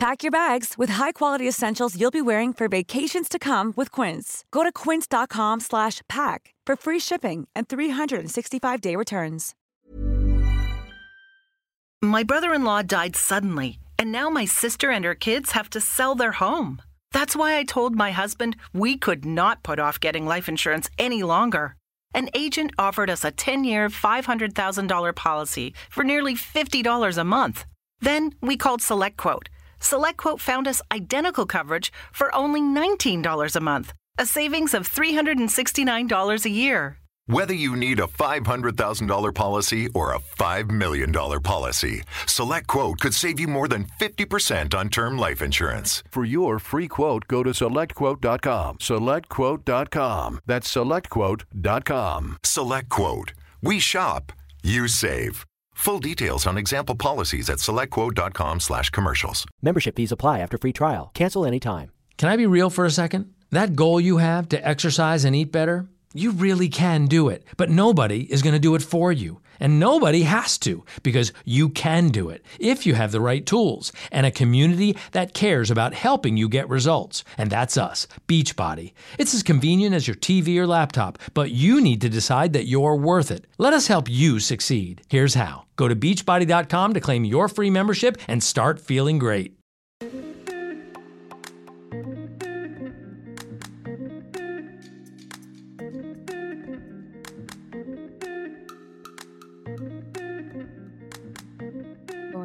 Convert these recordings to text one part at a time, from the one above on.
Pack your bags with high-quality essentials you'll be wearing for vacations to come with Quince. Go to quince.com/pack for free shipping and 365-day returns. My brother in law died suddenly, and now my sister and her kids have to sell their home. That's why I told my husband we could not put off getting life insurance any longer. An agent offered us a 10 year, $500,000 policy for nearly $50 a month. Then we called SelectQuote. SelectQuote found us identical coverage for only $19 a month, a savings of $369 a year. Whether you need a $500,000 policy or a $5 million policy, SelectQuote could save you more than 50% on term life insurance. For your free quote, go to selectquote.com. Selectquote.com. That's selectquote.com. SelectQuote. We shop, you save. Full details on example policies at selectquote.com slash commercials. Membership fees apply after free trial. Cancel anytime. Can I be real for a second? That goal you have to exercise and eat better, you really can do it, but nobody is going to do it for you. And nobody has to because you can do it if you have the right tools and a community that cares about helping you get results. And that's us, Beachbody. It's as convenient as your TV or laptop, but you need to decide that you're worth it. Let us help you succeed. Here's how go to beachbody.com to claim your free membership and start feeling great.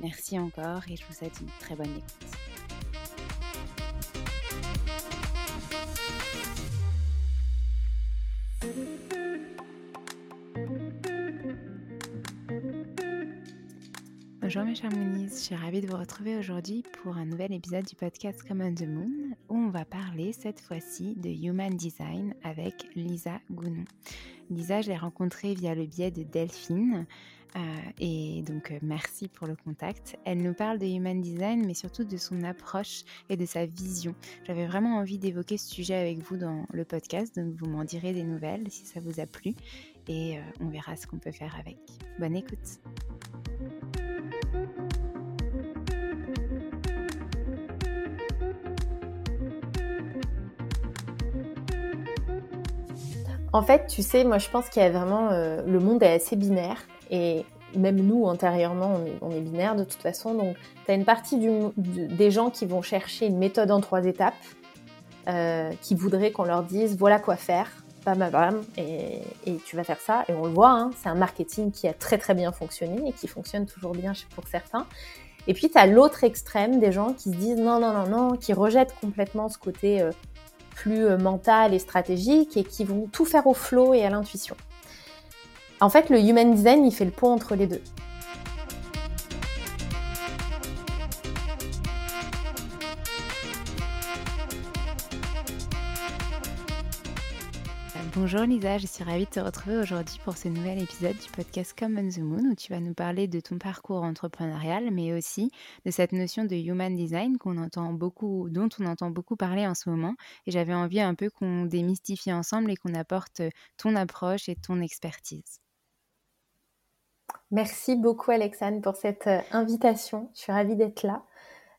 Merci encore et je vous souhaite une très bonne écoute. Bonjour mes chers Moonies, je suis ravie de vous retrouver aujourd'hui pour un nouvel épisode du podcast Common the Moon où on va parler cette fois-ci de Human Design avec Lisa Gounon. Lisa, je l'ai rencontrée via le biais de Delphine, euh, et donc, euh, merci pour le contact. Elle nous parle de Human Design, mais surtout de son approche et de sa vision. J'avais vraiment envie d'évoquer ce sujet avec vous dans le podcast, donc vous m'en direz des nouvelles si ça vous a plu, et euh, on verra ce qu'on peut faire avec. Bonne écoute. En fait, tu sais, moi je pense qu'il y a vraiment... Le monde est assez binaire et même nous, antérieurement, on est, binaire de toute façon. Donc, tu as une partie des gens qui vont chercher une méthode en trois étapes, euh, qui voudraient qu'on leur dise voilà quoi faire, bam bam bam, et, tu vas faire ça. Et on le voit, hein, c'est un marketing qui a très très bien fonctionné et qui fonctionne toujours bien pour certains. Et puis, tu as l'autre extrême des gens qui se disent non, non, non, non, qui rejettent complètement ce côté euh, plus euh, mental et stratégique et qui vont tout faire au flow et à l'intuition. En fait, le human design, il fait le pont entre les deux. Bonjour Lisa, je suis ravie de te retrouver aujourd'hui pour ce nouvel épisode du podcast Come on the Moon où tu vas nous parler de ton parcours entrepreneurial mais aussi de cette notion de human design qu'on entend beaucoup, dont on entend beaucoup parler en ce moment et j'avais envie un peu qu'on démystifie ensemble et qu'on apporte ton approche et ton expertise. Merci beaucoup Alexandre pour cette euh, invitation. Je suis ravie d'être là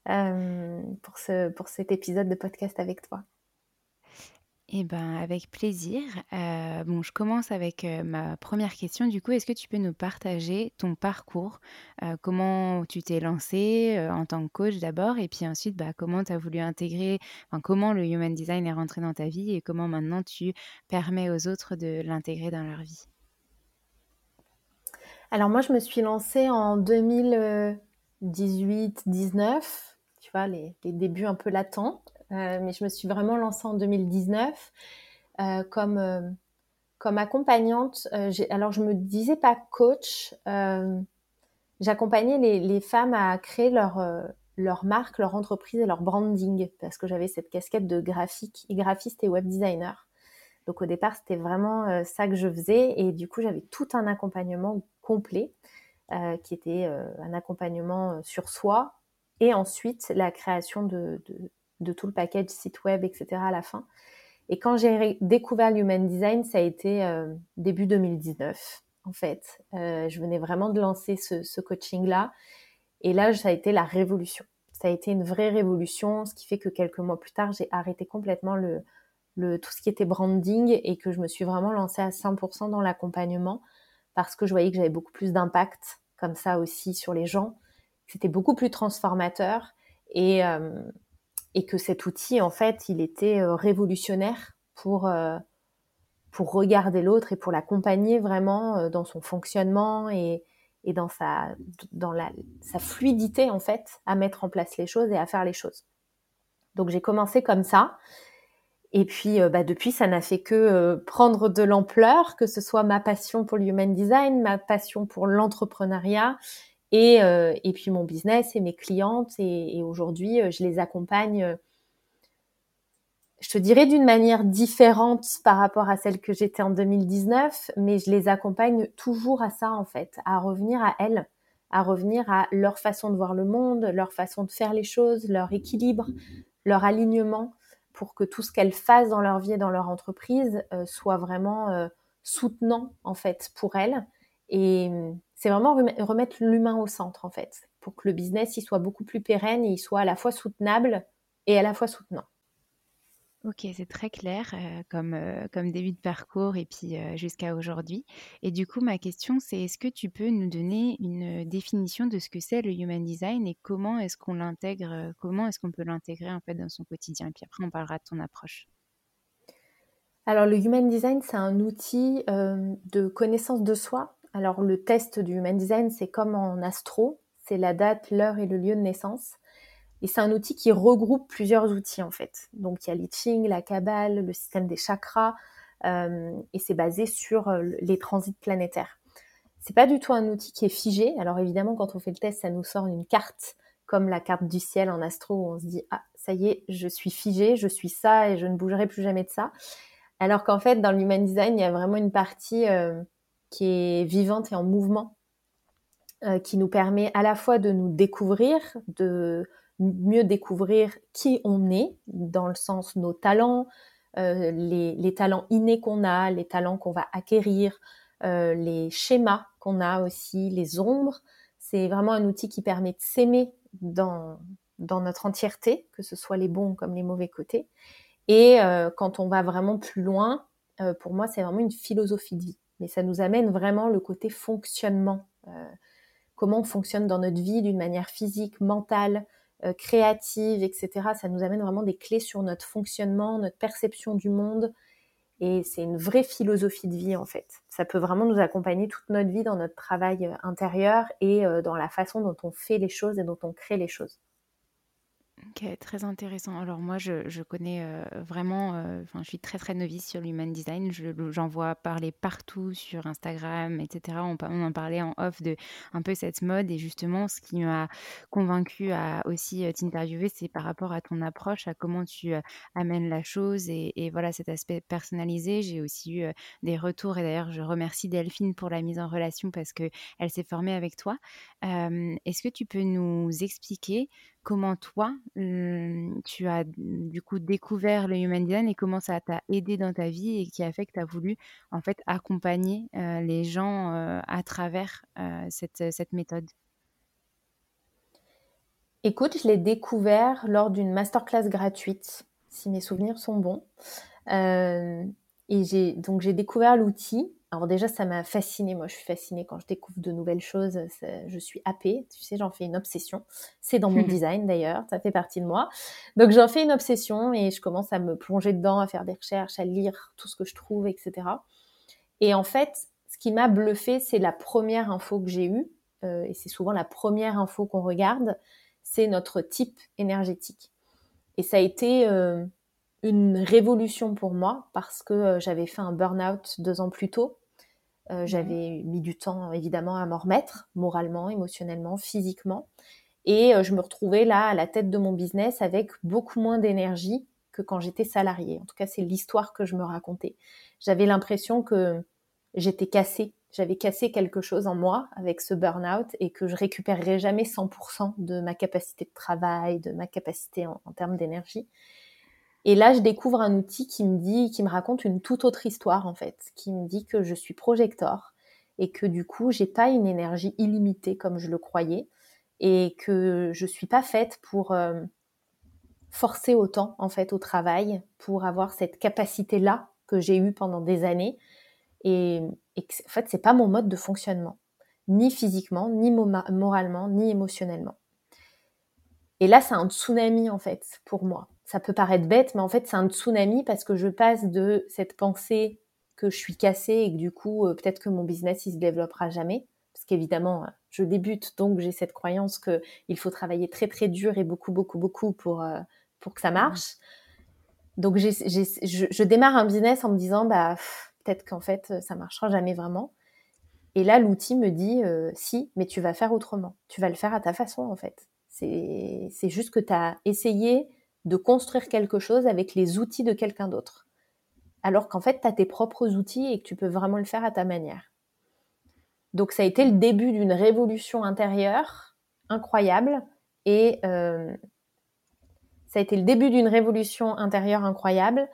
euh, pour, ce, pour cet épisode de podcast avec toi. Eh ben, avec plaisir. Euh, bon, je commence avec ma première question. Du coup, est-ce que tu peux nous partager ton parcours Comment tu t'es lancé en tant que coach d'abord et puis ensuite, bah, comment tu as voulu intégrer, enfin, comment le human design est rentré dans ta vie et comment maintenant tu permets aux autres de l'intégrer dans leur vie? Alors moi, je me suis lancée en 2018-19, tu vois, les, les débuts un peu latents. Euh, mais je me suis vraiment lancée en 2019 euh, comme euh, comme accompagnante. alors je me disais pas coach. J'accompagnais les, les, femmes à créer leur leur marque, leur entreprise et leur branding parce que j'avais cette casquette de graphique, graphiste et web designer. Donc au départ, c'était vraiment ça que je faisais et du coup, j'avais tout un accompagnement complet euh, qui était un accompagnement sur soi et ensuite la création de, tout le package site web, etc. à la fin. Et quand j'ai découvert l'human design, ça a été euh, début 2019, en fait. Euh, je venais vraiment de lancer ce, coaching-là. Et là, ça a été la révolution. Ça a été une vraie révolution, ce qui fait que quelques mois plus tard, j'ai arrêté complètement le, le, tout ce qui était branding et que je me suis vraiment lancée à 100% dans l'accompagnement parce que je voyais que j'avais beaucoup plus d'impact comme ça aussi sur les gens. C'était beaucoup plus transformateur. Et, euh, et que cet outil, en fait, il était euh, révolutionnaire pour, euh, pour regarder l'autre et pour l'accompagner vraiment dans son fonctionnement et, et dans, sa, dans la, sa fluidité, en fait, à mettre en place les choses et à faire les choses. Donc j'ai commencé comme ça. Et puis bah, depuis, ça n'a fait que prendre de l'ampleur, que ce soit ma passion pour le human design, ma passion pour l'entrepreneuriat et, euh, et puis mon business et mes clientes. Et, et aujourd'hui, euh, je les accompagne, euh, je te dirais d'une manière différente par rapport à celle que j'étais en 2019, mais je les accompagne toujours à ça en fait, à revenir à elles, à revenir à leur façon de voir le monde, leur façon de faire les choses, leur équilibre, leur alignement, pour que tout ce qu'elles fassent dans leur vie et dans leur entreprise soit vraiment soutenant en fait pour elles. Et c'est vraiment remettre l'humain au centre en fait, pour que le business il soit beaucoup plus pérenne et il soit à la fois soutenable et à la fois soutenant. Ok, c'est très clair euh, comme, euh, comme début de parcours et puis euh, jusqu'à aujourd'hui. Et du coup, ma question, c'est est-ce que tu peux nous donner une définition de ce que c'est le human design et comment est-ce qu'on l'intègre, comment est-ce qu'on peut l'intégrer en fait dans son quotidien? Puis après, on parlera de ton approche. Alors, le human design, c'est un outil de connaissance de soi alors le test du Human Design, c'est comme en astro, c'est la date, l'heure et le lieu de naissance. Et c'est un outil qui regroupe plusieurs outils en fait. Donc il y a l'I la Kabbale, le système des chakras, euh, et c'est basé sur euh, les transits planétaires. C'est pas du tout un outil qui est figé. Alors évidemment, quand on fait le test, ça nous sort une carte comme la carte du ciel en astro où on se dit ah ça y est, je suis figé, je suis ça et je ne bougerai plus jamais de ça. Alors qu'en fait, dans l'Human Design, il y a vraiment une partie euh, qui est vivante et en mouvement, qui nous permet à la fois de nous découvrir, de mieux découvrir qui on est, dans le sens nos talents, euh, les, les, talents innés qu'on a, les talents qu'on va acquérir, euh, les schémas qu'on a aussi, les ombres. C'est vraiment un outil qui permet de s'aimer dans, dans notre entièreté, que ce soit les bons comme les mauvais côtés. Et euh, quand on va vraiment plus loin, pour moi, c'est vraiment une philosophie de vie. Mais ça nous amène vraiment le côté fonctionnement. comment on fonctionne dans notre vie d'une manière physique, mentale, créative, etc. Ça nous amène vraiment des clés sur notre fonctionnement, notre perception du monde, et c'est une vraie philosophie de vie en fait. Ça peut vraiment nous accompagner toute notre vie dans notre travail euh, intérieur et euh, dans la façon dont on fait les choses et dont on crée les choses. Très intéressant. Alors moi, je, je connais euh, vraiment, euh, je suis très très novice sur l'human design. j'en vois parler partout sur Instagram, etc. On, en parlait en off de un peu cette mode et justement, ce qui m'a convaincu à aussi euh, t'interviewer, c'est par rapport à ton approche, à comment tu amènes la chose et, et, voilà cet aspect personnalisé. J'ai aussi eu des retours et d'ailleurs, je remercie Delphine pour la mise en relation parce que elle s'est formée avec toi. Est-ce que tu peux nous expliquer comment toi, tu as du coup découvert le Human Design et comment ça t'a aidé dans ta vie et qui a fait que tu as voulu en fait accompagner les gens à travers cette, cette méthode? Écoute, je l'ai découvert lors d'une masterclass gratuite, si mes souvenirs sont bons. et j'ai donc j'ai découvert l'outil alors déjà, ça m'a fascinée. Moi, je suis fascinée quand je découvre de nouvelles choses. Je suis happée. Tu sais, j'en fais une obsession. C'est dans mon design d'ailleurs. Ça fait partie de moi. Donc, j'en fais une obsession et je commence à me plonger dedans, à faire des recherches, à lire tout ce que je trouve, etc. Et en fait, ce qui m'a bluffé, c'est la première info que j'ai eue. Euh, et c'est souvent la première info qu'on regarde. C'est notre type énergétique. Et ça a été euh, une révolution pour moi parce que euh, j'avais fait un burn-out deux ans plus tôt euh, j'avais mis du temps évidemment à m'en remettre, moralement, émotionnellement, physiquement. Et euh, je me retrouvais là à la tête de mon business avec beaucoup moins d'énergie que quand j'étais salariée. En tout cas, c'est l'histoire que je me racontais. J'avais l'impression que j'étais cassée. J'avais cassé quelque chose en moi avec ce burn-out et que je récupérerais jamais 100% de ma capacité de travail, de ma capacité en termes d'énergie. Et là, je découvre un outil qui me dit, qui me raconte une toute autre histoire en fait, qui me dit que je suis projecteur et que du coup, j'ai pas une énergie illimitée comme je le croyais et que je suis pas faite pour euh, forcer autant en fait au travail, pour avoir cette capacité là que j'ai eue pendant des années et, et en fait, c'est pas mon mode de fonctionnement, ni physiquement, ni moralement, ni émotionnellement. Et là, c'est un tsunami en fait pour moi ça peut paraître bête, mais en fait, c'est un tsunami parce que je passe de cette pensée que je suis cassée et que du coup, euh, peut-être que mon business, il se développera jamais. Parce qu'évidemment, euh, je débute, donc j'ai cette croyance qu'il faut travailler très, très dur et beaucoup, beaucoup, beaucoup pour, euh, pour que ça marche. Donc, je, je, démarre un business en me disant, bah, peut-être qu'en fait, ça marchera jamais vraiment. Et là, l'outil me dit, si, mais tu vas faire autrement. Tu vas le faire à ta façon, en fait. C'est juste que tu as essayé de construire quelque chose avec les outils de quelqu'un d'autre. Alors qu'en fait, tu as tes propres outils et que tu peux vraiment le faire à ta manière. Donc ça a été le début d'une révolution intérieure incroyable et euh, ça a été le début d'une révolution intérieure incroyable.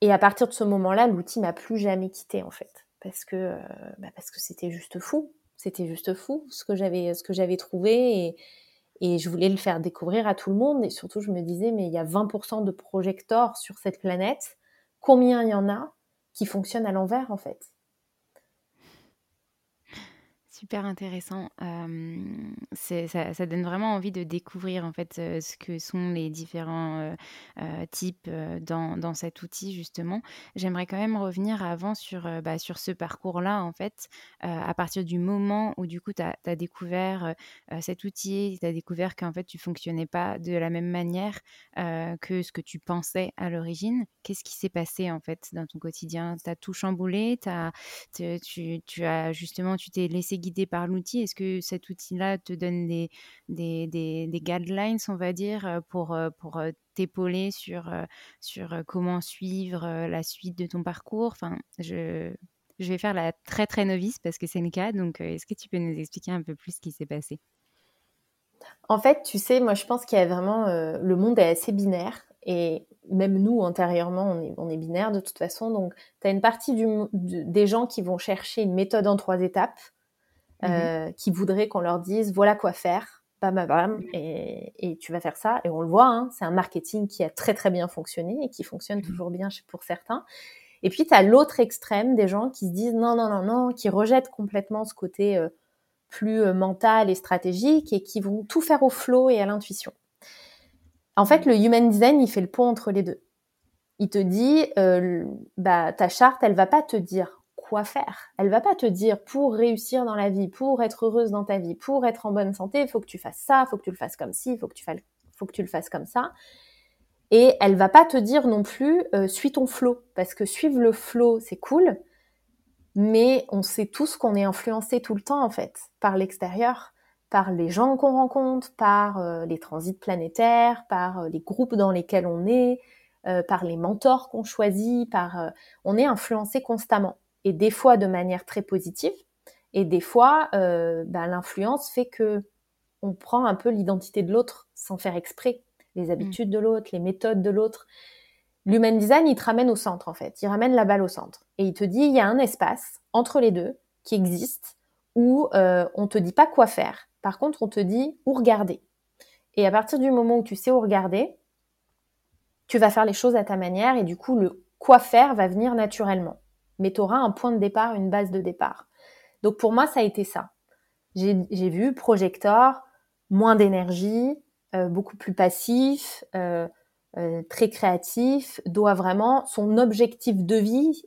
Et à partir de ce moment-là, l'outil m'a plus jamais quitté en fait, parce que euh, bah, parce que c'était juste fou, c'était juste fou ce que j'avais trouvé et je voulais le faire découvrir à tout le monde. Et surtout, je me disais, mais il y a 20% de projecteurs sur cette planète. Combien il y en a qui fonctionnent à l'envers, en fait? Super intéressant. ça, donne vraiment envie de découvrir en fait ce que sont les différents types dans, cet outil justement. J'aimerais quand même revenir avant sur, bah, sur ce parcours-là en fait, à partir du moment où du coup tu as, découvert cet outil, tu as découvert qu'en fait tu fonctionnais pas de la même manière que ce que tu pensais à l'origine. Qu'est-ce qui s'est passé en fait dans ton quotidien? Tu as tout chamboulé, as, tu, tu as justement, tu t'es laissé guidé par l'outil? Est-ce que cet outil-là te donne des, des, des, guidelines, on va dire, pour, pour t'épauler sur, sur comment suivre la suite de ton parcours? Enfin, je, je vais faire la très très novice parce que c'est le cas. Donc, est-ce que tu peux nous expliquer un peu plus ce qui s'est passé? En fait, tu sais, moi je pense qu'il y a vraiment. le monde est assez binaire et même nous, antérieurement, on est, on est binaire de toute façon. Donc, tu as une partie des gens qui vont chercher une méthode en trois étapes Mmh euh, qui voudraient qu'on leur dise voilà quoi faire, bam bam bam, mmh et, et tu vas faire ça. Et on le voit, hein, c'est un marketing qui a très très bien fonctionné et qui fonctionne mmh toujours bien pour certains. Et puis, tu as l'autre extrême des gens qui se disent non, non, non, non, qui rejettent complètement ce côté euh, plus euh, mental et stratégique et qui vont tout faire au flow et à l'intuition. En fait, le human design, il fait le pont entre les deux. Il te dit, euh, bah, ta charte, elle va pas te dire quoi faire. Elle va pas te dire pour réussir dans la vie, pour être heureuse dans ta vie, pour être en bonne santé, il faut que tu fasses ça, il faut que tu le fasses comme ci, il faut que tu fasses, faut que tu le fasses comme ça. Et elle va pas te dire non plus euh, suis ton flow parce que suivre le flow c'est cool, mais on sait tous qu'on est influencé tout le temps en fait par l'extérieur, par les gens qu'on rencontre, par euh, les transits planétaires, par euh, les groupes dans lesquels on est, par les mentors qu'on choisit, par on est influencé constamment et des fois de manière très positive et des fois ben, l'influence fait que on prend un peu l'identité de l'autre sans faire exprès les mm. habitudes de l'autre, les méthodes de l'autre. L'human design, il te ramène au centre, en fait. Il ramène la balle au centre. Et il te dit, il y a un espace entre les deux qui existe où euh, on te dit pas quoi faire. Par contre, on te dit où regarder. Et à partir du moment où tu sais où regarder, tu vas faire les choses à ta manière et du coup, le quoi faire va venir naturellement. Mais tu auras un point de départ, une base de départ. Donc pour moi, ça a été ça. J'ai vu projecteur, moins d'énergie, euh, beaucoup plus passif, euh, euh, très créatif, doit vraiment son objectif de vie,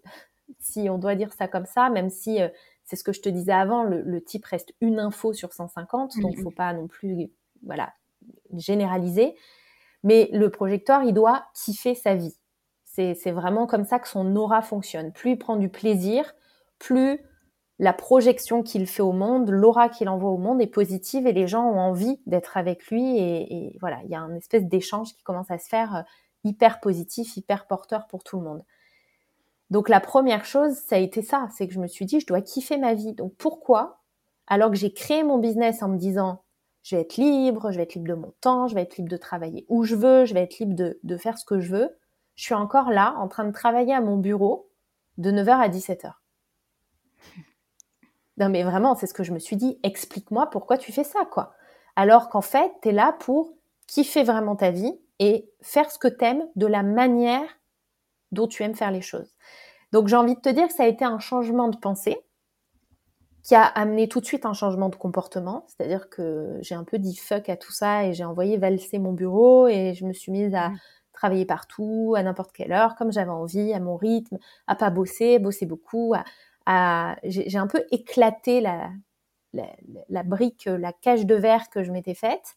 si on doit dire ça comme ça, même si c'est ce que je te disais avant, le, type reste une info sur 150, donc il faut pas non plus voilà généraliser. Mais le projecteur, il doit kiffer sa vie. C'est vraiment comme ça que son aura fonctionne. Plus il prend du plaisir, plus la projection qu'il fait au monde, l'aura qu'il envoie au monde est positive et les gens ont envie d'être avec lui et, voilà, il y a un espèce d'échange qui commence à se faire euh, hyper positif, hyper porteur pour tout le monde. Donc la première chose, ça a été ça, c'est que je me suis dit, je dois kiffer ma vie. Donc pourquoi, alors que j'ai créé mon business en me disant, je vais être libre, je vais être libre de mon temps, je vais être libre de travailler où je veux, je vais être libre de, de faire ce que je veux, je suis encore là en train de travailler à mon bureau de 9h à 17h. Non, mais vraiment, c'est ce que je me suis dit. Explique-moi pourquoi tu fais ça, quoi. Alors qu'en fait, tu es là pour kiffer vraiment ta vie et faire ce que t'aimes de la manière dont tu aimes faire les choses. Donc, j'ai envie de te dire que ça a été un changement de pensée qui a amené tout de suite un changement de comportement. C'est-à-dire que j'ai un peu dit fuck à tout ça et j'ai envoyé valser mon bureau et je me suis mise à. Travailler partout, à n'importe quelle heure, comme j'avais envie, à mon rythme, à pas bosser, bosser beaucoup, à, j'ai un peu éclaté la, la, brique, la cage de verre que je m'étais faite.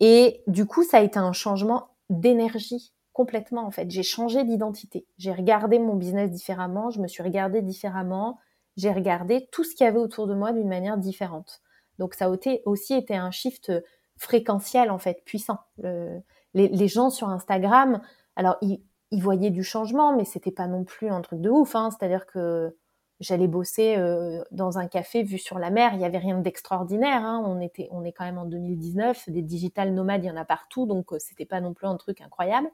Et du coup, ça a été un changement d'énergie complètement en fait. J'ai changé d'identité. J'ai regardé mon business différemment, je me suis regardée différemment, j'ai regardé tout ce qu'il y avait autour de moi d'une manière différente. Donc ça a aussi été un shift fréquentiel en fait, puissant. Les, gens sur Instagram, alors ils, voyaient du changement, mais c'était pas non plus un truc de ouf. Hein. C'est-à-dire que j'allais bosser euh, dans un café vu sur la mer. Il n'y avait rien d'extraordinaire. Hein. On était, on est quand même en 2019. Des digital nomades, il y en a partout, donc euh, c'était pas non plus un truc incroyable.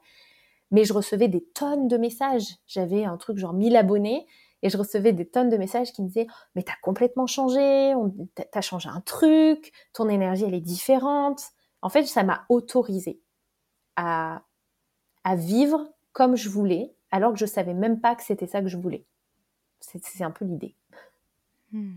Mais je recevais des tonnes de messages. J'avais un truc genre 1000 abonnés et je recevais des tonnes de messages qui me disaient mais t'as complètement changé, t'as changé un truc, ton énergie elle est différente. En fait, ça m'a autorisé à vivre comme je voulais, alors que je savais même pas que c'était ça que je voulais. C'est un peu l'idée. Hmm.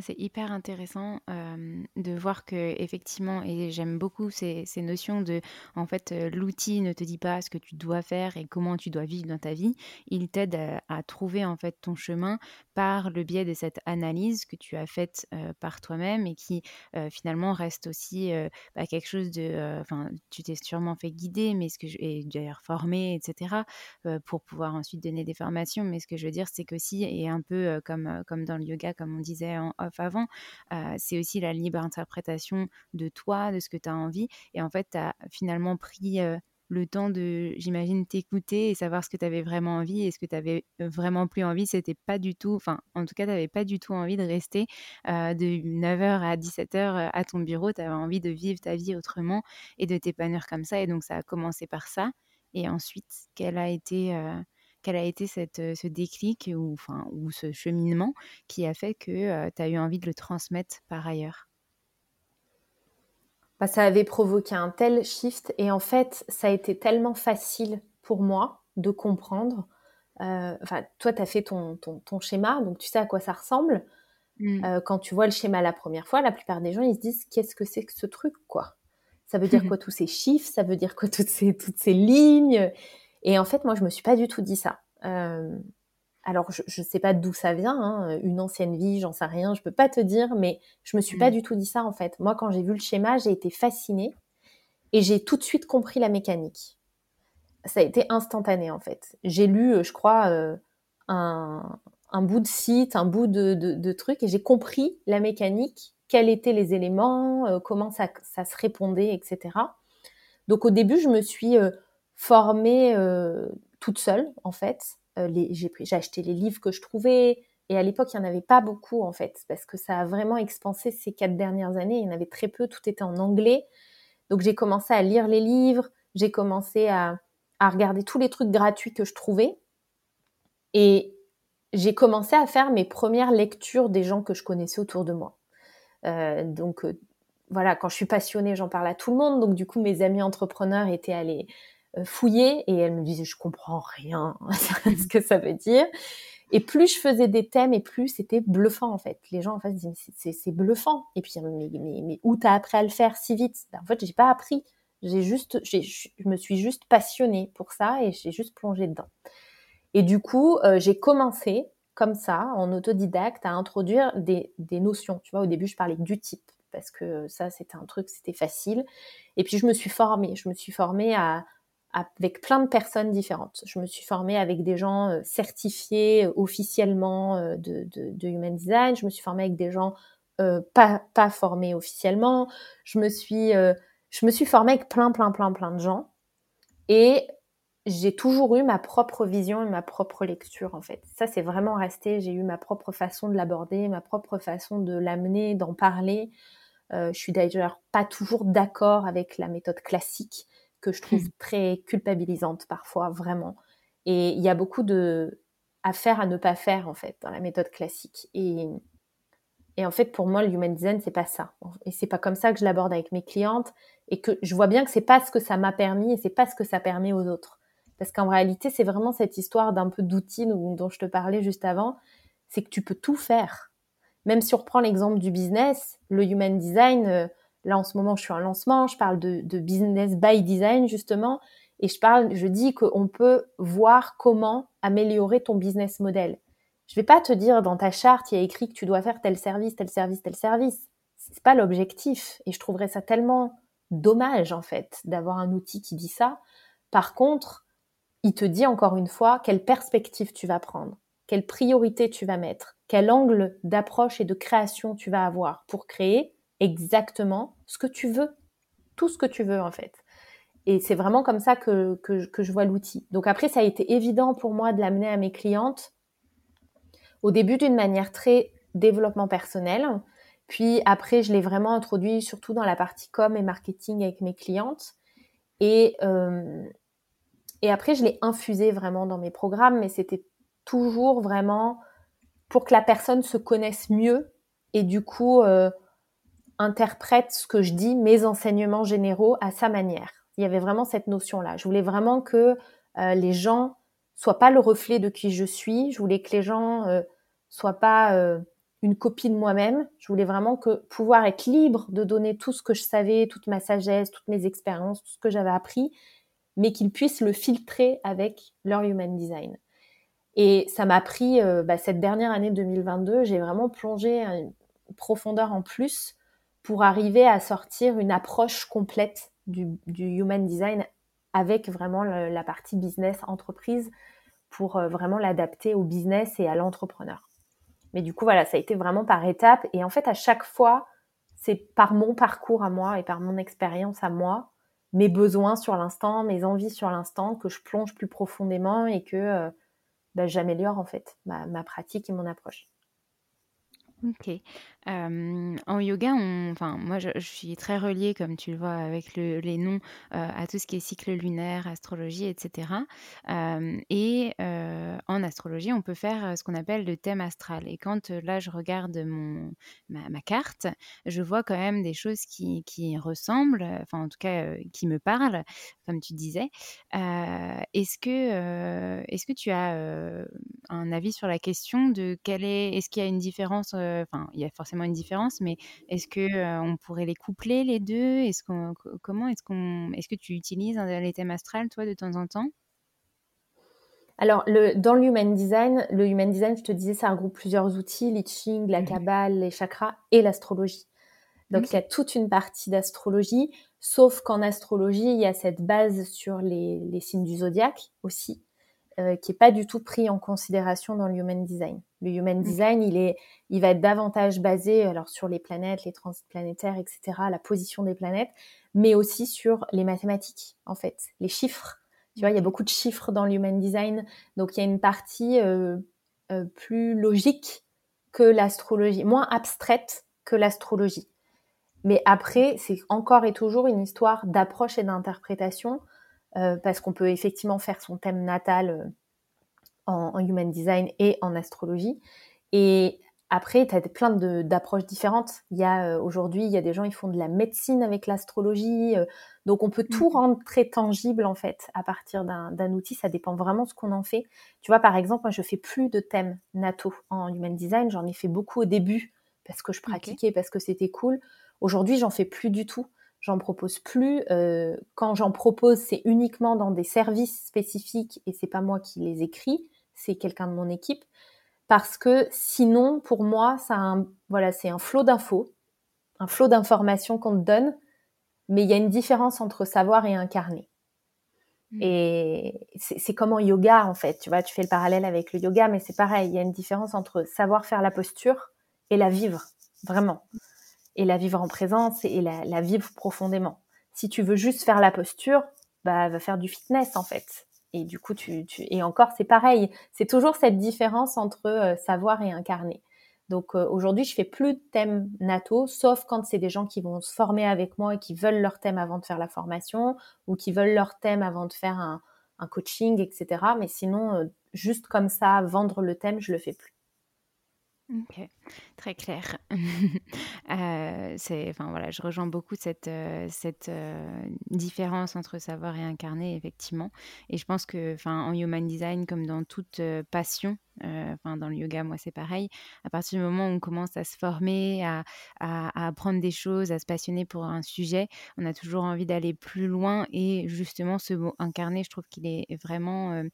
C'est hyper intéressant de voir que effectivement, et j'aime beaucoup ces, notions de, en fait, l'outil ne te dit pas ce que tu dois faire et comment tu dois vivre dans ta vie. Il t'aide à, trouver en fait ton chemin par le biais de cette analyse que tu as faite par toi-même et qui finalement reste aussi bah, quelque chose de, enfin, tu t'es sûrement fait guider, mais ce que je, et d'ailleurs formé, etc. pour pouvoir ensuite donner des formations. Mais ce que je veux dire, c'est qu'aussi, et un peu comme comme dans le yoga, comme on disait en avant, c'est aussi la libre interprétation de toi, de ce que tu as envie. Et en fait, tu as finalement pris le temps de, j'imagine, t'écouter et savoir ce que tu avais vraiment envie et ce que tu avais vraiment plus envie. C'était pas du tout, enfin, en tout cas, tu n'avais pas du tout envie de rester de 9h à 17h à ton bureau. Tu avais envie de vivre ta vie autrement et de t'épanouir comme ça. Et donc, ça a commencé par ça. Et ensuite, quelle a été quel a été cette, ce déclic ou, enfin, ou ce cheminement qui a fait que tu as eu envie de le transmettre par ailleurs? Bah, Ça avait provoqué un tel shift et en fait, ça a été tellement facile pour moi de comprendre enfin, toi, tu as fait ton, ton, schéma, donc tu sais à quoi ça ressemble. Mm. quand tu vois le schéma la première fois, la plupart des gens, ils se disent qu'est-ce que c'est que ce truc, quoi? Ça veut dire quoi tous ces chiffres? Ça veut dire quoi toutes ces, toutes ces lignes? Et en fait, moi, je me suis pas du tout dit ça. alors, je ne sais pas d'où ça vient, hein, une ancienne vie, j'en sais rien, je peux pas te dire, mais je me suis pas mm. du tout dit ça en fait. Moi, quand j'ai vu le schéma, j'ai été fascinée et j'ai tout de suite compris la mécanique. Ça a été instantané en fait. J'ai lu, euh, je crois, euh, un, bout de site, un bout de, de, truc, et j'ai compris la mécanique, quels étaient les éléments, euh, comment ça, se répondait, etc. Donc au début, je me suis formée toute seule en fait. j'ai acheté les livres que je trouvais, et à l'époque, il n'y en avait pas beaucoup en fait, parce que ça a vraiment expansé ces quatre dernières années. Il y en avait très peu, tout était en anglais. Donc j'ai commencé à lire les livres, j'ai commencé à, regarder tous les trucs gratuits que je trouvais. Et j'ai commencé à faire mes premières lectures des gens que je connaissais autour de moi. Euh, donc euh, voilà, quand je suis passionnée, j'en parle à tout le monde. Donc du coup, mes amis entrepreneurs étaient allés euh, fouiller et elles me disaient je comprends rien ce que ça veut dire. Et plus je faisais des thèmes et plus c'était bluffant en fait. Les gens en face disaient c'est bluffant. Et puis mais où t'as appris à le faire si vite? Ben, En fait j'ai pas appris. J'ai juste, je me suis juste passionnée pour ça et j'ai juste plongé dedans. Et du coup euh, j'ai commencé comme ça en autodidacte à introduire des, des notions. Tu vois au début je parlais du type parce que ça c'était un truc c'était facile. Et puis je me suis formée. Je me suis formée à avec plein de personnes différentes. Je me suis formée avec des gens euh, certifiés euh, officiellement euh, de, de, Human Design. Je me suis formée avec des gens pas, pas formés officiellement. Je me suis, je me suis formée avec plein, plein, plein, plein de gens. Et j'ai toujours eu ma propre vision et ma propre lecture, en fait. Ça, c'est vraiment resté. J'ai eu ma propre façon de l'aborder, ma propre façon de l'amener, d'en parler. je suis d'ailleurs pas toujours d'accord avec la méthode classique que je trouve très culpabilisante parfois, vraiment. Et il y a beaucoup de à faire, à ne pas faire, en fait, dans la méthode classique. Et, et en fait, pour moi, le human design, c'est pas ça. Et c'est pas comme ça que je l'aborde avec mes clientes. Et que je vois bien que c'est pas ce que ça m'a permis et c'est pas ce que ça permet aux autres. Parce qu'en réalité, c'est vraiment cette histoire d'un peu d'outils dont je te parlais juste avant. C'est que tu peux tout faire. Même si on reprend l'exemple du business, le human design, euh, Là, en ce moment, je suis en lancement, je parle de, business by design, justement, et je parle, je dis qu'on peut voir comment améliorer ton business model. Je vais pas te dire dans ta charte, il y a écrit que tu dois faire tel service, tel service, tel service. C'est pas l'objectif. Et je trouverais ça tellement dommage, en fait, d'avoir un outil qui dit ça. Par contre, il te dit encore une fois quelle perspective tu vas prendre, quelle priorité tu vas mettre, quel angle d'approche et de création tu vas avoir pour créer exactement ce que tu veux, tout ce que tu veux en fait. Et c'est vraiment comme ça que, que, je vois l'outil. Donc après, ça a été évident pour moi de l'amener à mes clientes au début d'une manière très développement personnel. Puis après, je l'ai vraiment introduit surtout dans la partie com et marketing avec mes clientes. Et, euh, et après, je l'ai infusé vraiment dans mes programmes, mais c'était toujours vraiment pour que la personne se connaisse mieux et du coup euh, interprète ce que je dis, mes enseignements généraux à sa manière. Il y avait vraiment cette notion-là. Je voulais vraiment que euh, les gens soient pas le reflet de qui je suis. Je voulais que les gens euh, soient pas euh, une copie de moi-même. Je voulais vraiment que pouvoir être libre de donner tout ce que je savais, toute ma sagesse, toutes mes expériences, tout ce que j'avais appris, mais qu'ils puissent le filtrer avec leur human design. Et ça m'a pris bah, cette dernière année 2022, j'ai vraiment plongé une profondeur en plus pour arriver à sortir une approche complète du, human design avec vraiment la partie business entreprise pour euh, vraiment l'adapter au business et à l'entrepreneur. Mais du coup, voilà, ça a été vraiment par étapes. Et en fait, à chaque fois, c'est par mon parcours à moi et par mon expérience à moi, mes besoins sur l'instant, mes envies sur l'instant, que je plonge plus profondément et que euh, bah, j'améliore en fait ma pratique et mon approche. OK. En yoga, enfin, moi, je suis très reliée, comme tu le vois avec le les noms, à tout ce qui est cycle lunaire, astrologie etc. et en astrologie, on peut faire, ce qu'on appelle le thème astral et quand, là, je regarde mon ma ma carte, je vois quand même des choses qui qui ressemblent, enfin, en tout cas, qui me parlent, comme tu disais. est-ce que, est-ce que tu as, un avis sur la question de quelle est est-ce qu'il y a une différence, enfin, il y a forcément une différence, mais est-ce que, on pourrait les coupler les deux? Est-ce qu'on comment est-ce qu'on est-ce que tu utilises les thèmes astrales, toi, de temps en temps? Alors, le, dans le Human Design, le Human Design, je te disais, ça regroupe plusieurs outils, l'I la Kabbale, mmh les chakras et l'astrologie. Donc, il y a toute une partie d'astrologie, sauf qu'en astrologie, il y a cette base sur les, les signes du zodiaque aussi, euh, qui est pas du tout pris en considération dans le Human Design. Le Human Design, il est, il va être davantage basé alors sur les planètes, les transits planétaires, etc., la position des planètes, mais aussi sur les mathématiques, en fait, les chiffres. Tu vois, il y a beaucoup de chiffres dans le Human Design, donc il y a une partie euh, euh, plus logique que l'astrologie, moins abstraite que l'astrologie. Mais après, c'est encore et toujours une histoire d'approche et d'interprétation. Euh, parce qu'on peut effectivement faire son thème natal euh, en, human design et en astrologie. Et après, tu as plein d'approches différentes. Il y a euh, aujourd'hui, il y a des gens, ils font de la médecine avec l'astrologie. donc, on peut tout mmh. rendre très tangible, en fait, à partir d'un outil. Ça dépend vraiment de ce qu'on en fait. Tu vois, par exemple, moi, je fais plus de thèmes nataux en human design. J'en ai fait beaucoup au début parce que je pratiquais, parce que c'était cool. Aujourd'hui, j'en fais plus du tout j'en propose plus. Euh, quand j'en propose, c'est uniquement dans des services spécifiques et c'est pas moi qui les écris, c'est quelqu'un de mon équipe. Parce que sinon, pour moi, ça un, voilà, c'est un flot d'infos, un flot d'informations qu'on te donne, mais il y a une différence entre savoir et incarner. Mmh. Et c'est comme en yoga, en fait. Tu vois, tu fais le parallèle avec le yoga, mais c'est pareil. Il y a une différence entre savoir faire la posture et la vivre, vraiment et la vivre en présence et la, vivre profondément. Si tu veux juste faire la posture, bah va faire du fitness en fait. Et du coup, et encore c'est pareil. C'est toujours cette différence entre euh, savoir et incarner. Donc euh, aujourd'hui, je fais plus de thèmes nataux, sauf quand c'est des gens qui vont se former avec moi et qui veulent leur thème avant de faire la formation ou qui veulent leur thème avant de faire un, un coaching, etc. Mais sinon, euh, juste comme ça, vendre le thème, je le fais plus. OK, très clair. Euh, c'est enfin, voilà, je rejoins beaucoup cette, euh, cette, euh, différence entre savoir et incarner, effectivement et je pense que, enfin, en human design, comme dans toute, passion, enfin, dans le yoga, moi, c'est pareil. À partir du moment où on commence à se former, à à apprendre des choses, à se passionner pour un sujet, on a toujours envie d'aller plus loin et justement, ce mot «incarner», je trouve qu'il est vraiment,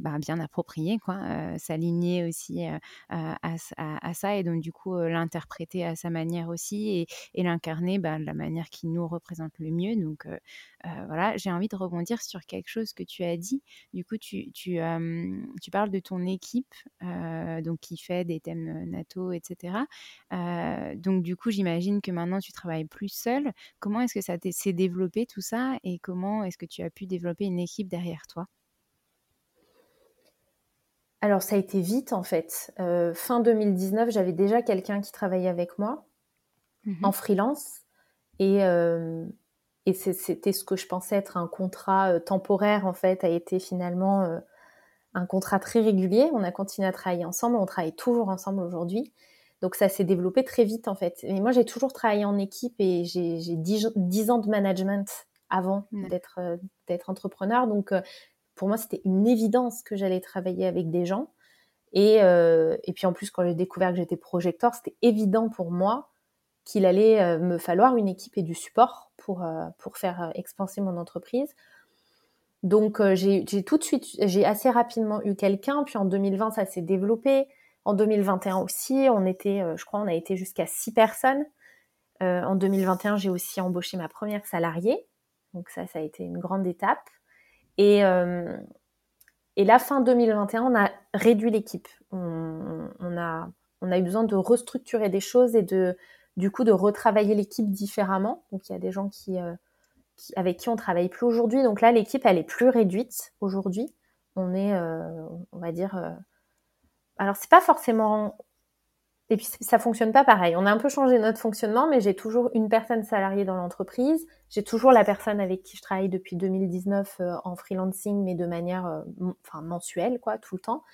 bah, bien approprié, quoi, euh, s'aligner aussi euh, à, ça et donc du coup l'interpréter à sa manière aussi et, l'incarner bah, de la manière qui nous représente le mieux. Donc voilà, j'ai envie de rebondir sur quelque chose que tu as dit. Du coup, tu, tu, tu parles de ton équipe donc qui fait des thèmes NATO, etc. donc du coup, j'imagine que maintenant tu travailles plus seul. Comment est-ce que ça s'est développé tout ça et comment est-ce que tu as pu développer une équipe derrière toi? Alors ça a été vite en fait. Euh, fin 2019, j'avais déjà quelqu'un qui travaillait avec moi mhm. en freelance et, euh, et c'était ce que je pensais être un contrat euh, temporaire en fait, a été finalement un contrat très régulier. On a continué à travailler ensemble, on travaille toujours ensemble aujourd'hui. Donc ça s'est développé très vite en fait. Et moi j'ai toujours travaillé en équipe et j'ai 10, ans de management avant d'être d'être entrepreneur. Donc pour moi, c'était une évidence que j'allais travailler avec des gens. Et, euh, et puis en plus, quand j'ai découvert que j'étais projecteur, c'était évident pour moi qu'il allait euh, me falloir une équipe et du support pour, euh, pour faire expanser mon entreprise. Donc j'ai tout de suite, j'ai assez rapidement eu quelqu'un, puis en 2020 ça s'est développé, en 2021 aussi, on était, je crois, on a été jusqu'à six personnes. en 2021 j'ai aussi embauché ma première salariée, donc ça ça a été une grande étape. Et, euh, et la fin 2021, on a réduit l'équipe. On, a, on a eu besoin de restructurer des choses et de, du coup, de retravailler l'équipe différemment. Donc, il y a des gens qui, euh, avec qui on travaille plus aujourd'hui. Donc là, l'équipe, elle est plus réduite aujourd'hui. On est, euh, on va dire, alors c'est pas forcément Et puis ça fonctionne pas pareil. On a un peu changé notre fonctionnement, mais j'ai toujours une personne salariée dans l'entreprise. J'ai toujours la personne avec qui je travaille depuis 2019 euh, en freelancing, mais de manière euh, mensuelle, quoi, tout le temps.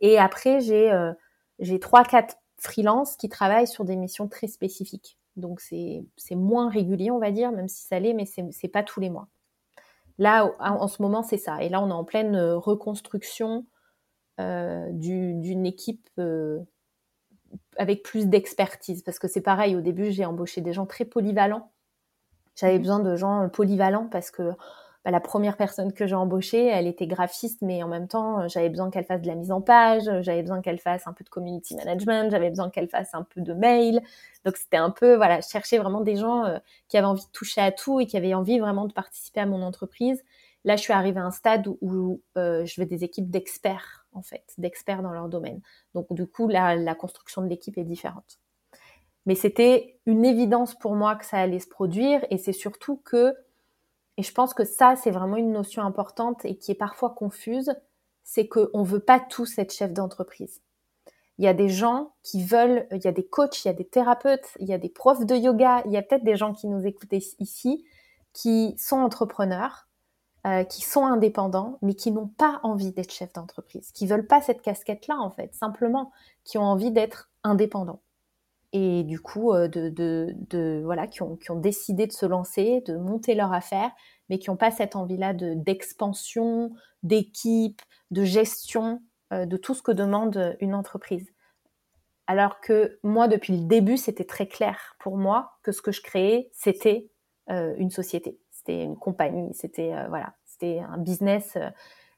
Et après, j'ai euh, j'ai trois, quatre freelances qui travaillent sur des missions très spécifiques. Donc c'est moins régulier, on va dire, même si ça l'est, mais c'est pas tous les mois. Là, en ce moment, c'est ça. Et là, on est en pleine reconstruction euh, d'une équipe avec plus d'expertise. Parce que c'est pareil, au début, j'ai embauché des gens très polyvalents. J'avais mmh besoin de gens polyvalents parce que bah, la première personne que j'ai embauchée, elle était graphiste, mais en même temps, euh, j'avais besoin qu'elle fasse de la mise en page, euh, j'avais besoin qu'elle fasse un peu de community management, j'avais besoin qu'elle fasse un peu de mail. Donc c'était un peu, voilà, je cherchais vraiment des gens euh, qui avaient envie de toucher à tout et qui avaient envie vraiment de participer à mon entreprise. Là, je suis arrivée à un stade où, je veux des équipes d'experts, en fait, d'experts dans leur domaine. Donc du coup, la, la construction de l'équipe est différente. Mais c'était une évidence pour moi que ça allait se produire et c'est surtout que et je pense que ça, c'est vraiment une notion importante et qui est parfois confuse, c'est qu'on ne veut pas tous être chef d'entreprise. Il y a des gens qui veulent, il y a des coachs, il y a des thérapeutes, il y a des profs de yoga, il y a peut-être des gens qui nous écoutent ici, qui sont entrepreneurs, euh, qui sont indépendants, mais qui n'ont pas envie d'être chef d'entreprise, qui veulent pas cette casquette-là en fait, simplement, qui ont envie d'être indépendants et du coup euh, de, de, de, voilà qui ont, qui ont décidé de se lancer, de monter leur affaire, mais qui n'ont pas cette envie-là de d'expansion, d'équipe, de gestion, euh, de tout ce que demande une entreprise. Alors que moi, depuis le début, c'était très clair pour moi que ce que je créais, c'était une société, c'était une compagnie, c'était voilà, c'était un business.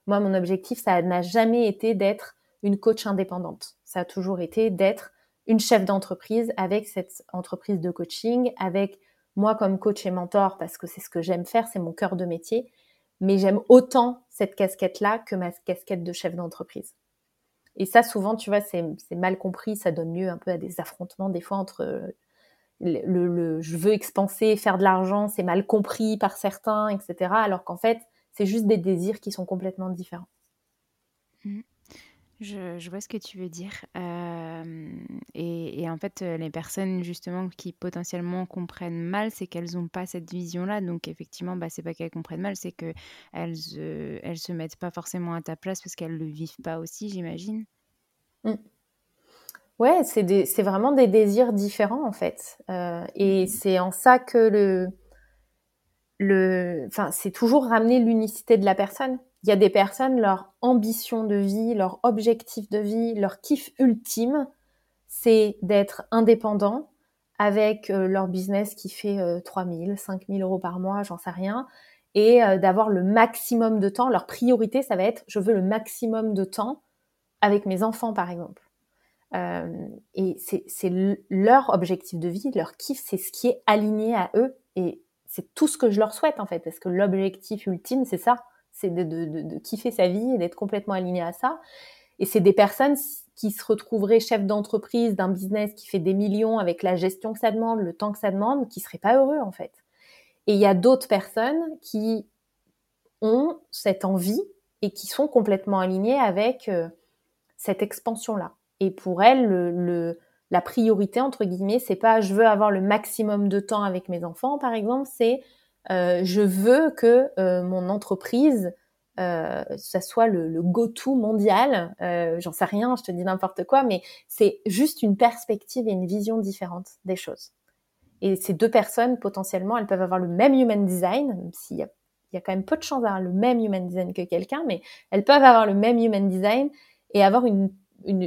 moi, mon objectif, ça n'a jamais été d'être une coach indépendante. Ça a toujours été d'être une chef d'entreprise avec cette entreprise de coaching, avec moi comme coach et mentor, parce que c'est ce que j'aime faire, c'est mon cœur de métier, mais j'aime autant cette casquette-là que ma casquette de chef d'entreprise. Et ça, souvent, tu vois, c'est mal compris, ça donne lieu un peu à des affrontements des fois entre le, je veux expanser, faire de l'argent, c'est mal compris par certains, etc. Alors qu'en fait, c'est juste des désirs qui sont complètement différents. Mmh. Je, vois ce que tu veux dire. et, en fait, les personnes justement qui potentiellement comprennent mal, c'est qu'elles n'ont pas cette vision-là. Donc effectivement, bah, c'est pas qu'elles comprennent mal, c'est qu'elles elles, elles se mettent pas forcément à ta place parce qu'elles le vivent pas aussi, j'imagine. Mmh. Ouais, c'est vraiment des désirs différents en fait. et mmh. c'est en ça que le, le, enfin, c'est toujours ramener l'unicité de la personne il y a des personnes, leur ambition de vie, leur objectif de vie, leur kiff ultime, c'est d'être indépendant avec euh, leur business qui fait euh, 3 000, 5 000 euros par mois, j'en sais rien, et euh, d'avoir le maximum de temps. Leur priorité, ça va être, je veux le maximum de temps avec mes enfants, par exemple. Euh, et c'est leur objectif de vie, leur kiff, c'est ce qui est aligné à eux, et c'est tout ce que je leur souhaite, en fait, parce que l'objectif ultime, c'est ça c'est de, kiffer sa vie et d'être complètement aligné à ça. Et c'est des personnes qui se retrouveraient chefs d'entreprise d'un business qui fait des millions avec la gestion que ça demande, le temps que ça demande, qui seraient pas heureux en fait. Et il y a d'autres personnes qui ont cette envie et qui sont complètement alignées avec euh, cette expansion-là. Et pour elles, le, le, la priorité entre guillemets, c'est pas je veux avoir le maximum de temps avec mes enfants, par exemple, c'est euh, je veux que euh, mon entreprise, euh, ça soit le, go-to mondial. Euh, J'en sais rien, je te dis n'importe quoi, mais c'est juste une perspective et une vision différente des choses. Et ces deux personnes, potentiellement, elles peuvent avoir le même human design, même s'il y a quand même peu de chances d'avoir le même human design que quelqu'un, mais elles peuvent avoir le même human design et avoir une,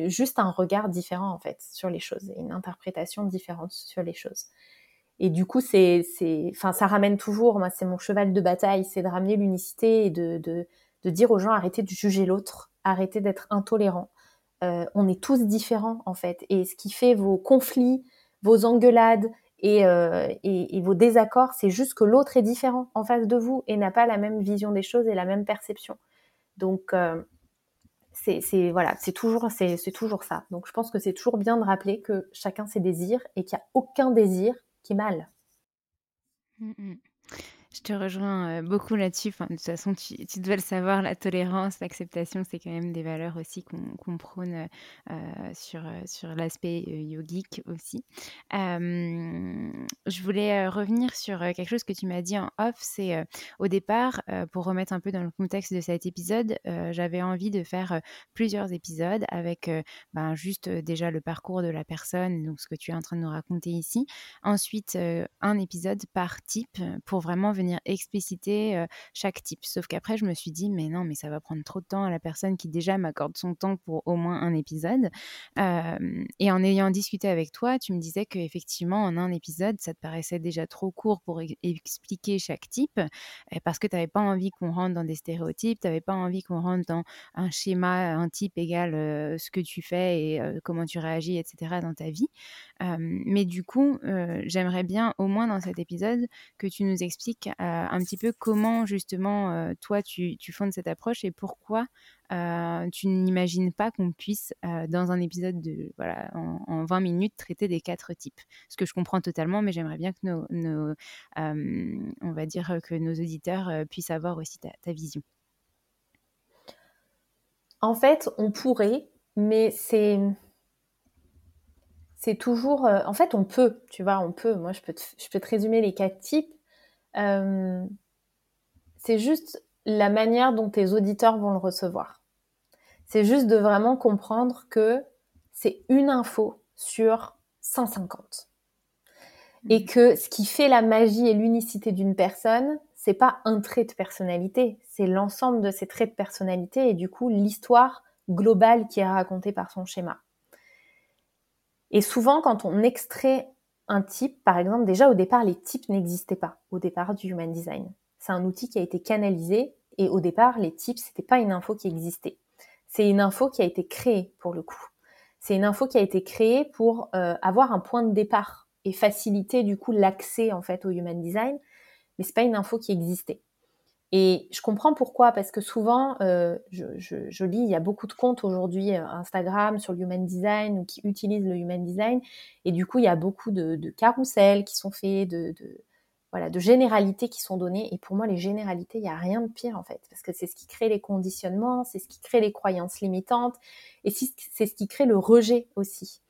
juste un regard différent, en fait, sur les choses, une interprétation différente sur les choses. Et du coup, c'est, c'est, enfin, ça ramène toujours, moi, c'est mon cheval de bataille, c'est de ramener l'unicité et de, de, de, dire aux gens arrêtez de juger l'autre, arrêtez d'être intolérant. Euh, on est tous différents, en fait. Et ce qui fait vos conflits, vos engueulades et, euh, et, et vos désaccords, c'est juste que l'autre est différent en face de vous et n'a pas la même vision des choses et la même perception. Donc, euh, c'est, voilà, c'est toujours, c'est, toujours ça. Donc, je pense que c'est toujours bien de rappeler que chacun ses désirs et qu'il n'y a aucun désir qui mal. Mmh Je te rejoins beaucoup là-dessus. De toute façon, tu, tu, dois le savoir, la tolérance, l'acceptation, c'est quand même des valeurs aussi qu'on prône sur, sur l'aspect yogique aussi. je voulais revenir sur quelque chose que tu m'as dit en off. C'est au départ, pour remettre un peu dans le contexte de cet épisode, j'avais envie de faire plusieurs épisodes avec ben, juste déjà le parcours de la personne, donc ce que tu es en train de nous raconter ici. Ensuite, un épisode par type pour vraiment venir expliciter chaque type. Sauf qu'après, je me suis dit, mais non, mais ça va prendre trop de temps à la personne qui déjà m'accorde son temps pour au moins un épisode. et en ayant discuté avec toi, tu me disais qu'effectivement, en un épisode, ça te paraissait déjà trop court pour expliquer chaque type, parce que tu n'avais pas envie qu'on rentre dans des stéréotypes, tu n'avais pas envie qu'on rentre dans un schéma, un type égal ce que tu fais et comment tu réagis, etc. dans ta vie. Mais du coup, j'aimerais bien, au moins dans cet épisode, que tu nous expliques un petit peu comment justement toi tu, fondes cette approche et pourquoi tu n'imagines pas qu'on puisse dans un épisode de voilà en, 20 minutes traiter des quatre types. Ce que je comprends totalement, mais j'aimerais bien que nos, on va dire que nos auditeurs puissent avoir aussi ta vision. En fait, on pourrait, mais c'est c'est toujours. en fait, on peut, tu vois, on peut. Moi, je peux je peux te résumer les quatre types. Euh, c'est juste la manière dont tes auditeurs vont le recevoir. C'est juste de vraiment comprendre que c'est une info sur 150. Et mmh. que ce qui fait la magie et l'unicité d'une personne, c'est pas un trait de personnalité, c'est l'ensemble de ces traits de personnalité et du coup l'histoire globale qui est racontée par son schéma. Et souvent, quand on extrait un type, par exemple, déjà au départ, les types n'existaient pas au départ du Human Design. C'est un outil qui a été canalisé et au départ, les types, c'était pas une info qui existait. C'est une info qui a été créée pour le coup. C'est une info qui a été créée pour euh, avoir un point de départ et faciliter du coup l'accès en fait au Human Design, mais c'est pas une info qui existait. Et je comprends pourquoi, parce que souvent, euh, je, je, je, lis, il y a beaucoup de comptes aujourd'hui euh, Instagram sur le Human Design ou qui utilisent le Human Design, et du coup, il y a beaucoup de, de carousels qui sont faits, de, de, voilà, de généralités qui sont données. Et pour moi, les généralités, il n'y a rien de pire en fait, parce que c'est ce qui crée les conditionnements, c'est ce qui crée les croyances limitantes, et c'est ce qui crée le rejet aussi.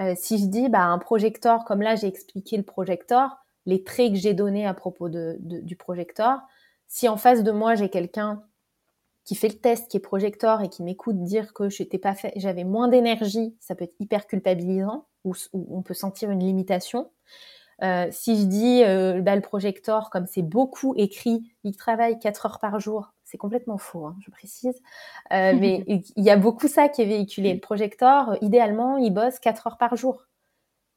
Euh, si je dis, bah, un projecteur, comme là, j'ai expliqué le projecteur, les traits que j'ai donnés à propos de, du projecteur, si en face de moi j'ai quelqu'un qui fait le test, qui est projecteur et qui m'écoute dire que j'étais pas fait, j'avais moins d'énergie, ça peut être hyper culpabilisant ou, on peut sentir une limitation. Euh, si je dis euh, bah, le projecteur, comme c'est beaucoup écrit, il travaille 4 heures par jour, c'est complètement faux, hein, je précise. Euh, mais il y a beaucoup ça qui est véhiculé. Le projecteur, idéalement, il bosse 4 heures par jour.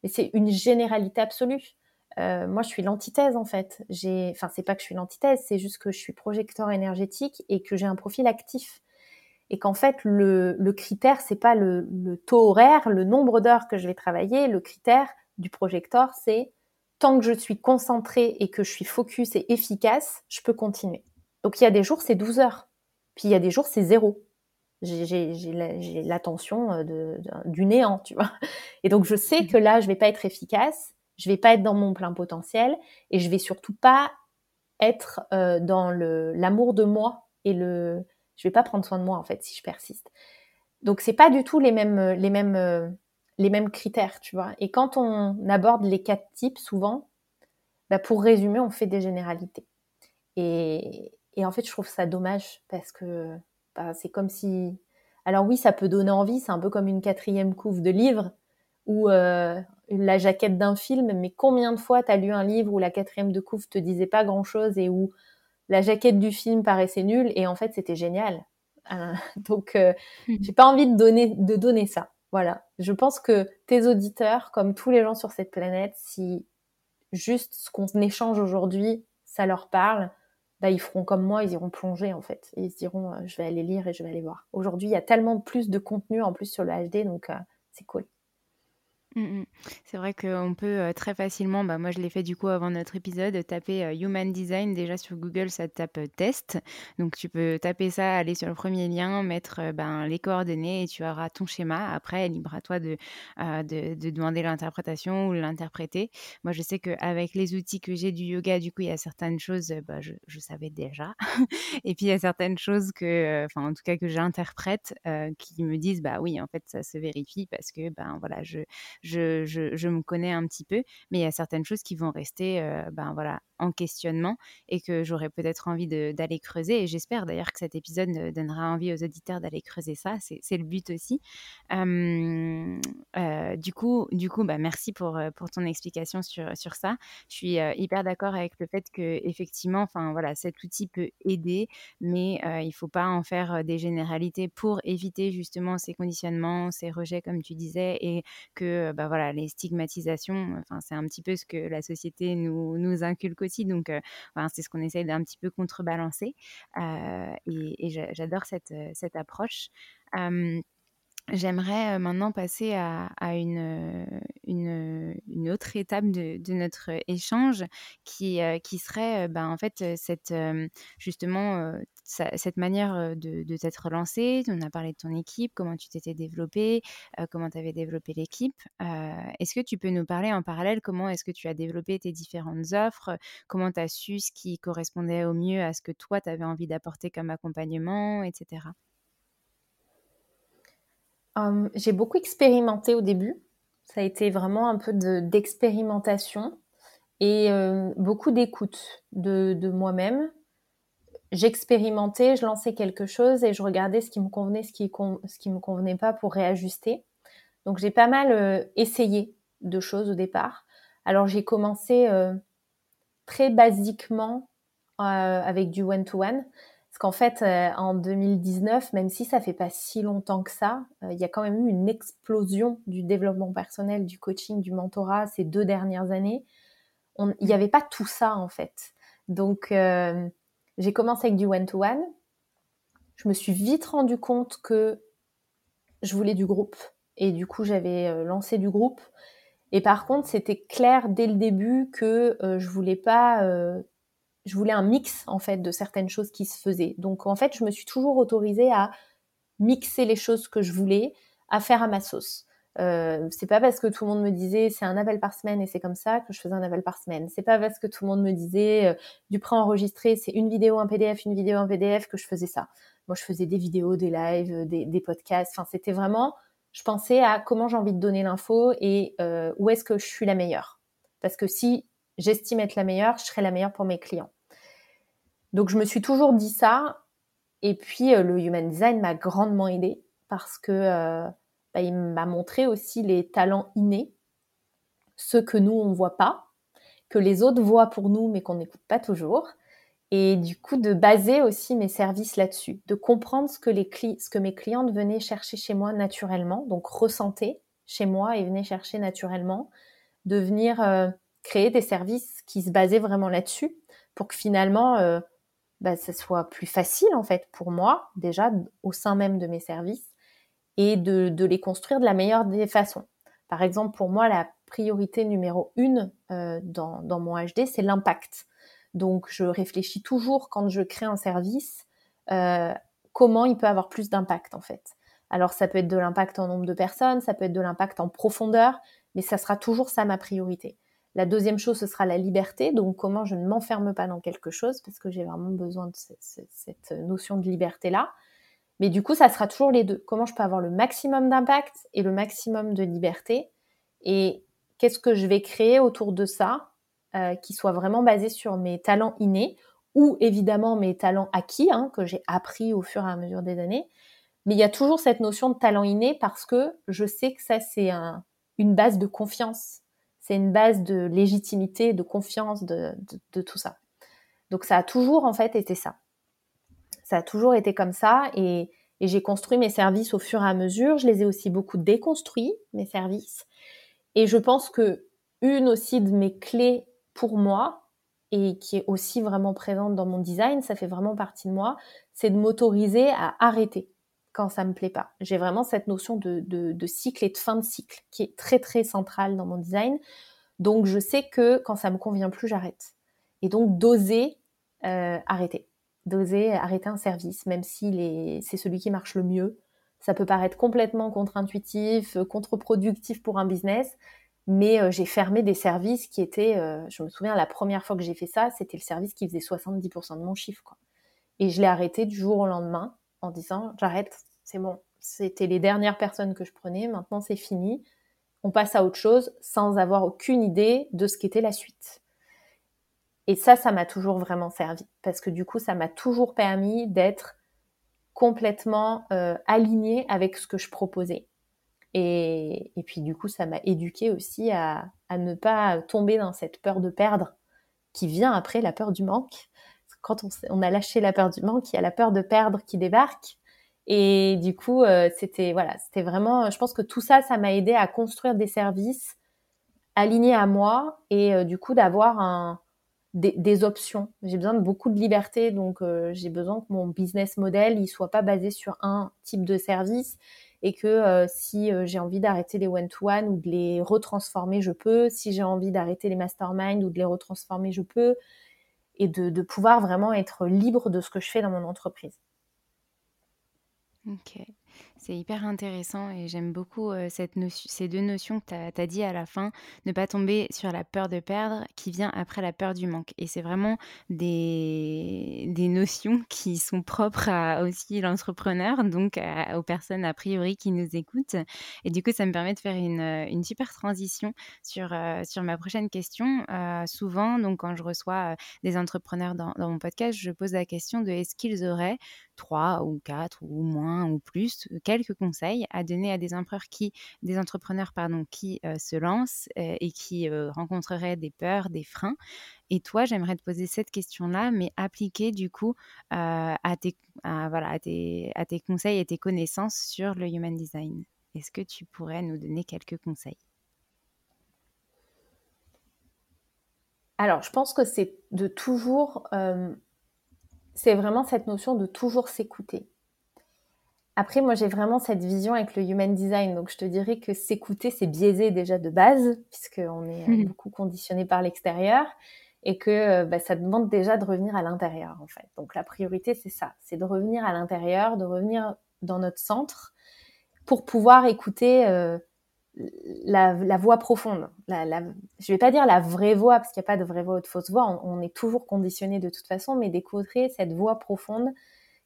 Mais c'est une généralité absolue. Euh, moi, je suis l'antithèse en fait. J'ai, enfin, c'est pas que je suis l'antithèse, c'est juste que je suis projecteur énergétique et que j'ai un profil actif. Et qu'en fait, le, le critère, c'est pas le, le, taux horaire, le nombre d'heures que je vais travailler. Le critère du projecteur, c'est tant que je suis concentrée et que je suis focus et efficace, je peux continuer. Donc, il y a des jours, c'est 12 heures. Puis il y a des jours, c'est zéro. J'ai l'attention euh, de, du néant, tu vois. Et donc, je sais mmh. que là, je vais pas être efficace je vais pas être dans mon plein potentiel et je vais surtout pas être euh, dans l'amour de moi et le je vais pas prendre soin de moi en fait si je persiste. Donc c'est pas du tout les mêmes les mêmes euh, les mêmes critères, tu vois. Et quand on aborde les quatre types souvent, bah pour résumer, on fait des généralités. Et, en fait, je trouve ça dommage parce que bah, c'est comme si alors oui, ça peut donner envie, c'est un peu comme une quatrième couve de livre où euh, la jaquette d'un film, mais combien de fois t'as lu un livre où la quatrième de couve te disait pas grand chose et où la jaquette du film paraissait nulle et en fait c'était génial. Euh, donc euh, hmm. j'ai pas envie de donner de donner ça. Voilà. Je pense que tes auditeurs, comme tous les gens sur cette planète, si juste ce qu'on échange aujourd'hui, ça leur parle, bah, ils feront comme moi, ils iront plonger en fait. Et ils se diront, euh, je vais aller lire et je vais aller voir. Aujourd'hui, il y a tellement plus de contenu en plus sur le HD, donc c'est cool. Mmh C'est vrai qu'on peut, euh, très facilement, bah, moi je l'ai fait du coup avant notre épisode, taper, euh, Human Design. Déjà sur Google, ça tape, euh, test. Donc tu peux taper ça, aller sur le premier lien, mettre, ben, les coordonnées et tu auras ton schéma. Après, libre à toi de, de de demander l'interprétation ou l'interpréter. Moi, je sais qu'avec les outils que j'ai du yoga, du coup, il y a certaines choses, bah, je savais déjà. Et puis il y a certaines choses que, en tout cas que j'interprète, qui me disent: «Bah oui, en fait, ça se vérifie» parce que, ben, voilà, je je, me connais un petit peu, mais il y a certaines choses qui vont rester euh, ben voilà, en questionnement et que j'aurais peut-être envie d'aller creuser. Et j'espère d'ailleurs que cet épisode donnera envie aux auditeurs d'aller creuser ça. C'est le but aussi. Euh, du coup, du coup bah, merci pour, pour ton explication sur, sur ça. Je suis hyper d'accord avec le fait que effectivement, voilà, cet outil peut aider, mais il ne faut pas en faire des généralités pour éviter justement ces conditionnements, ces rejets, comme tu disais, et que bah, voilà, les stigmatisations, enfin, c'est un petit peu ce que la société nous, nous inculque aussi. Donc, c'est ce qu'on essaye d'un petit peu contrebalancer. et, j'adore cette, cette approche. J'aimerais maintenant passer à, une, une, autre étape de, notre échange qui, qui serait ben, en fait cette, justement cette manière de, t'être lancé. On a parlé de ton équipe, comment tu t'étais développé, comment tu avais développé l'équipe. est-ce que tu peux nous parler en parallèle comment est-ce que tu as développé tes différentes offres, comment tu as su ce qui correspondait au mieux à ce que toi tu avais envie d'apporter comme accompagnement, etc. J'ai beaucoup expérimenté au début. Ça a été vraiment un peu d'expérimentation et euh, beaucoup d'écoute de, moi-même. J'expérimentais, je lançais quelque chose et je regardais ce qui me convenait, ce qui, ce qui me convenait pas pour réajuster. Donc j'ai pas mal euh, essayé de choses au départ. Alors j'ai commencé euh, très basiquement avec du one-to-one. Parce qu'en fait, euh, en 2019, même si ça fait pas si longtemps que ça, euh, il y a quand même eu une explosion du développement personnel, du coaching, du mentorat ces deux dernières années. il n'y avait pas tout ça en fait. Donc, euh, j'ai commencé avec du one-to-one. Je me suis vite rendu compte que je voulais du groupe. Et du coup, j'avais lancé du groupe. Et par contre, c'était clair dès le début que je voulais pas je voulais un mix en fait de certaines choses qui se faisaient. Donc en fait, je me suis toujours autorisée à mixer les choses que je voulais, à faire à ma sauce. Euh, c'est pas parce que tout le monde me disait c'est un appel par semaine et c'est comme ça que je faisais un appel par semaine. C'est pas parce que tout le monde me disait euh, du pré-enregistré, c'est une vidéo, un PDF, une vidéo, un PDF que je faisais ça. Moi, je faisais des vidéos, des lives, des, podcasts. Enfin, c'était vraiment, je pensais à comment j'ai envie de donner l'info et euh, où est-ce que je suis la meilleure. Parce que si j'estime être la meilleure, je serai la meilleure pour mes clients. Donc je me suis toujours dit ça. Et puis euh, le Human Design m'a grandement aidé parce que euh, bah, il m'a montré aussi les talents innés, ceux que nous on voit pas, que les autres voient pour nous mais qu'on n'écoute pas toujours. Et du coup de baser aussi mes services là-dessus, de comprendre ce que, les ce que mes clientes venaient chercher chez moi naturellement, donc ressentir chez moi et venaient chercher naturellement, de venir euh, créer des services qui se basaient vraiment là-dessus pour que finalement euh, bah, ça soit plus facile en fait pour moi déjà au sein même de mes services et de, les construire de la meilleure des façons. Par exemple, pour moi, la priorité numéro une euh, dans, dans mon HD, c'est l'impact. Donc, je réfléchis toujours quand je crée un service, euh, comment il peut avoir plus d'impact en fait. Alors, ça peut être de l'impact en nombre de personnes, ça peut être de l'impact en profondeur, mais ça sera toujours ça ma priorité. La deuxième chose, ce sera la liberté. Donc, comment je ne m'enferme pas dans quelque chose, parce que j'ai vraiment besoin de cette, notion de liberté-là. Mais du coup, ça sera toujours les deux. Comment je peux avoir le maximum d'impact et le maximum de liberté Et qu'est-ce que je vais créer autour de ça euh, qui soit vraiment basé sur mes talents innés ou évidemment mes talents acquis, hein, que j'ai appris au fur et à mesure des années. Mais il y a toujours cette notion de talent inné parce que je sais que ça, c'est une base de confiance c'est une base de légitimité, de confiance, de, tout ça. Donc ça a toujours en fait été ça. Ça a toujours été comme ça et, j'ai construit mes services au fur et à mesure. Je les ai aussi beaucoup déconstruits, mes services. Et je pense que une aussi de mes clés pour moi, et qui est aussi vraiment présente dans mon design, ça fait vraiment partie de moi, c'est de m'autoriser à arrêter. quand ça me plaît pas. J'ai vraiment cette notion de, cycle et de fin de cycle qui est très très centrale dans mon design. Donc je sais que quand ça me convient plus, j'arrête. Et donc d'oser euh, arrêter, d'oser arrêter un service, même si c'est celui qui marche le mieux. Ça peut paraître complètement contre-intuitif, contre-productif pour un business, mais euh, j'ai fermé des services qui étaient, euh, je me souviens la première fois que j'ai fait ça, c'était le service qui faisait 70% de mon chiffre. Quoi. Et je l'ai arrêté du jour au lendemain en disant j'arrête, c'est bon. C'était les dernières personnes que je prenais, maintenant c'est fini. On passe à autre chose sans avoir aucune idée de ce qu'était la suite. Et ça, ça m'a toujours vraiment servi parce que du coup, ça m'a toujours permis d'être complètement euh, alignée avec ce que je proposais. Et, et puis du coup, ça m'a éduqué aussi à, à, ne pas tomber dans cette peur de perdre qui vient après la peur du manque quand on, a lâché la peur du manque, il y a la peur de perdre qui débarque. Et du coup, euh, c'était voilà, c'était vraiment. Je pense que tout ça, ça m'a aidé à construire des services alignés à moi et euh, du coup d'avoir un, des, options. J'ai besoin de beaucoup de liberté, donc euh, j'ai besoin que mon business model il soit pas basé sur un type de service et que si j'ai envie d'arrêter les one-to-one ou de les retransformer, je peux. Si j'ai envie d'arrêter les masterminds ou de les retransformer, je peux et de, pouvoir vraiment être libre de ce que je fais dans mon entreprise. Ok. C'est hyper intéressant et j'aime beaucoup euh, cette ces deux notions que tu as, dit à la fin, ne pas tomber sur la peur de perdre qui vient après la peur du manque. Et c'est vraiment des, notions qui sont propres à aussi l'entrepreneur, donc aux personnes a priori qui nous écoutent. Et du coup, ça me permet de faire une, une super transition sur, euh, sur ma prochaine question. Euh, souvent, donc quand je reçois des entrepreneurs dans, dans mon podcast, je pose la question de est-ce qu'ils auraient trois ou quatre ou moins ou plus, euh, quelques conseils à donner à des, qui, des entrepreneurs pardon, qui euh, se lancent euh, et qui rencontreraient des peurs, des freins. Et toi, j'aimerais te poser cette question-là, mais appliquée du coup à, tes, voilà, à, tes, à tes conseils et tes connaissances sur le human design. Est-ce que tu pourrais nous donner quelques conseils? Alors, je pense que c'est de toujours c'est vraiment cette notion de toujours s'écouter. Après, moi, j'ai vraiment cette vision avec le human design. Donc, je te dirais que s'écouter, c'est biaisé déjà de base, puisqu'on est euh, beaucoup conditionné par l'extérieur, et que euh, bah, ça demande déjà de revenir à l'intérieur, en fait. Donc, la priorité, c'est ça. C'est de revenir à l'intérieur, de revenir dans notre centre, pour pouvoir écouter euh, la, voix profonde. La, la, je vais pas dire la vraie voix, parce qu'il n'y a pas de vraie voix ou de fausse voix. On, est toujours conditionné de toute façon, mais d'écouter cette voix profonde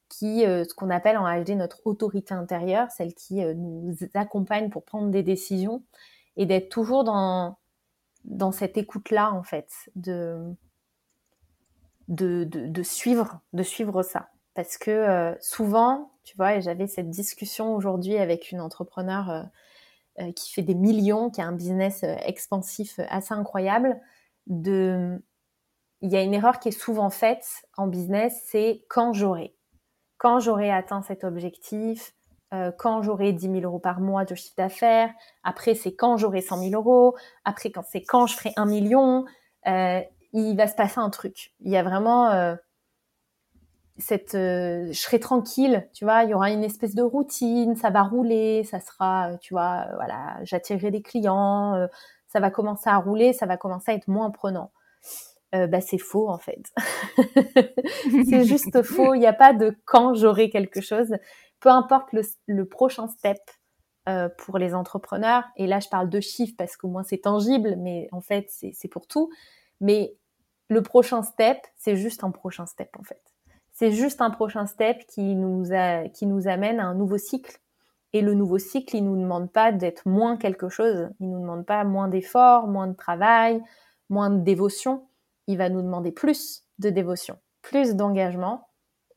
qui, euh, ce qu'on appelle en HD notre autorité intérieure, celle qui euh, nous accompagne pour prendre des décisions, et d'être toujours dans, cette écoute-là, en fait, de, suivre, de suivre ça. Parce que euh, souvent, tu vois, et j'avais cette discussion aujourd'hui avec une entrepreneur qui fait des millions, qui a un business euh, expansif euh, assez incroyable, de... il y a une erreur qui est souvent faite en business, c'est quand j'aurai. Quand j'aurai atteint cet objectif, quand j'aurai 10 000 euros par mois de chiffre d'affaires, après c'est quand j'aurai 100 000 euros, après c'est quand je ferai un million, il va se passer un truc. Il y a vraiment cette, euh, je serai tranquille, tu vois, il y aura une espèce de routine, ça va rouler, ça sera, euh, tu vois, euh, voilà, j'attirerai des clients, ça va commencer à rouler, ça va commencer à être moins prenant. bah c'est faux en fait. c'est juste faux. Il n'y a pas de quand j'aurai quelque chose. Peu importe le, le prochain step pour les entrepreneurs. Et là, je parle de chiffres parce qu'au moins c'est tangible, mais en fait c'est pour tout. Mais le prochain step, c'est juste un prochain step en fait c'est juste un prochain step qui nous, amène à un nouveau cycle. Et le nouveau cycle, il nous demande pas d'être moins quelque chose. Il nous demande pas moins d'efforts, moins de travail, moins de dévotion. Il va nous demander plus de dévotion, plus d'engagement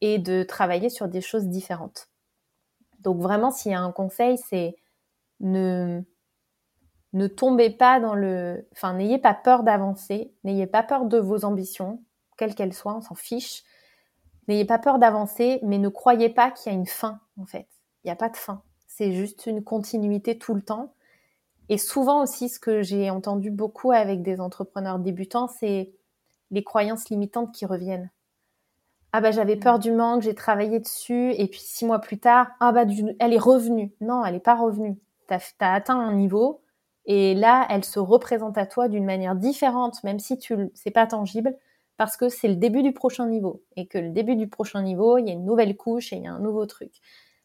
et de travailler sur des choses différentes. Donc vraiment, s'il y a un conseil, c'est ne, ne tombez pas dans le... Enfin, n'ayez pas peur d'avancer, n'ayez pas peur de vos ambitions, quelles qu'elles soient, on s'en fiche. N'ayez pas peur d'avancer, mais ne croyez pas qu'il y a une fin, en fait. Il n'y a pas de fin. C'est juste une continuité tout le temps. Et souvent aussi, ce que j'ai entendu beaucoup avec des entrepreneurs débutants, c'est les croyances limitantes qui reviennent. ah bah j'avais peur du manque, j'ai travaillé dessus, et puis six mois plus tard, ah bah elle est revenue. Non, elle n'est pas revenue. Tu as, atteint un niveau, et là, elle se représente à toi d'une manière différente, même si tu c'est pas tangible, parce que c'est le début du prochain niveau, et que le début du prochain niveau, il y a une nouvelle couche et il y a un nouveau truc.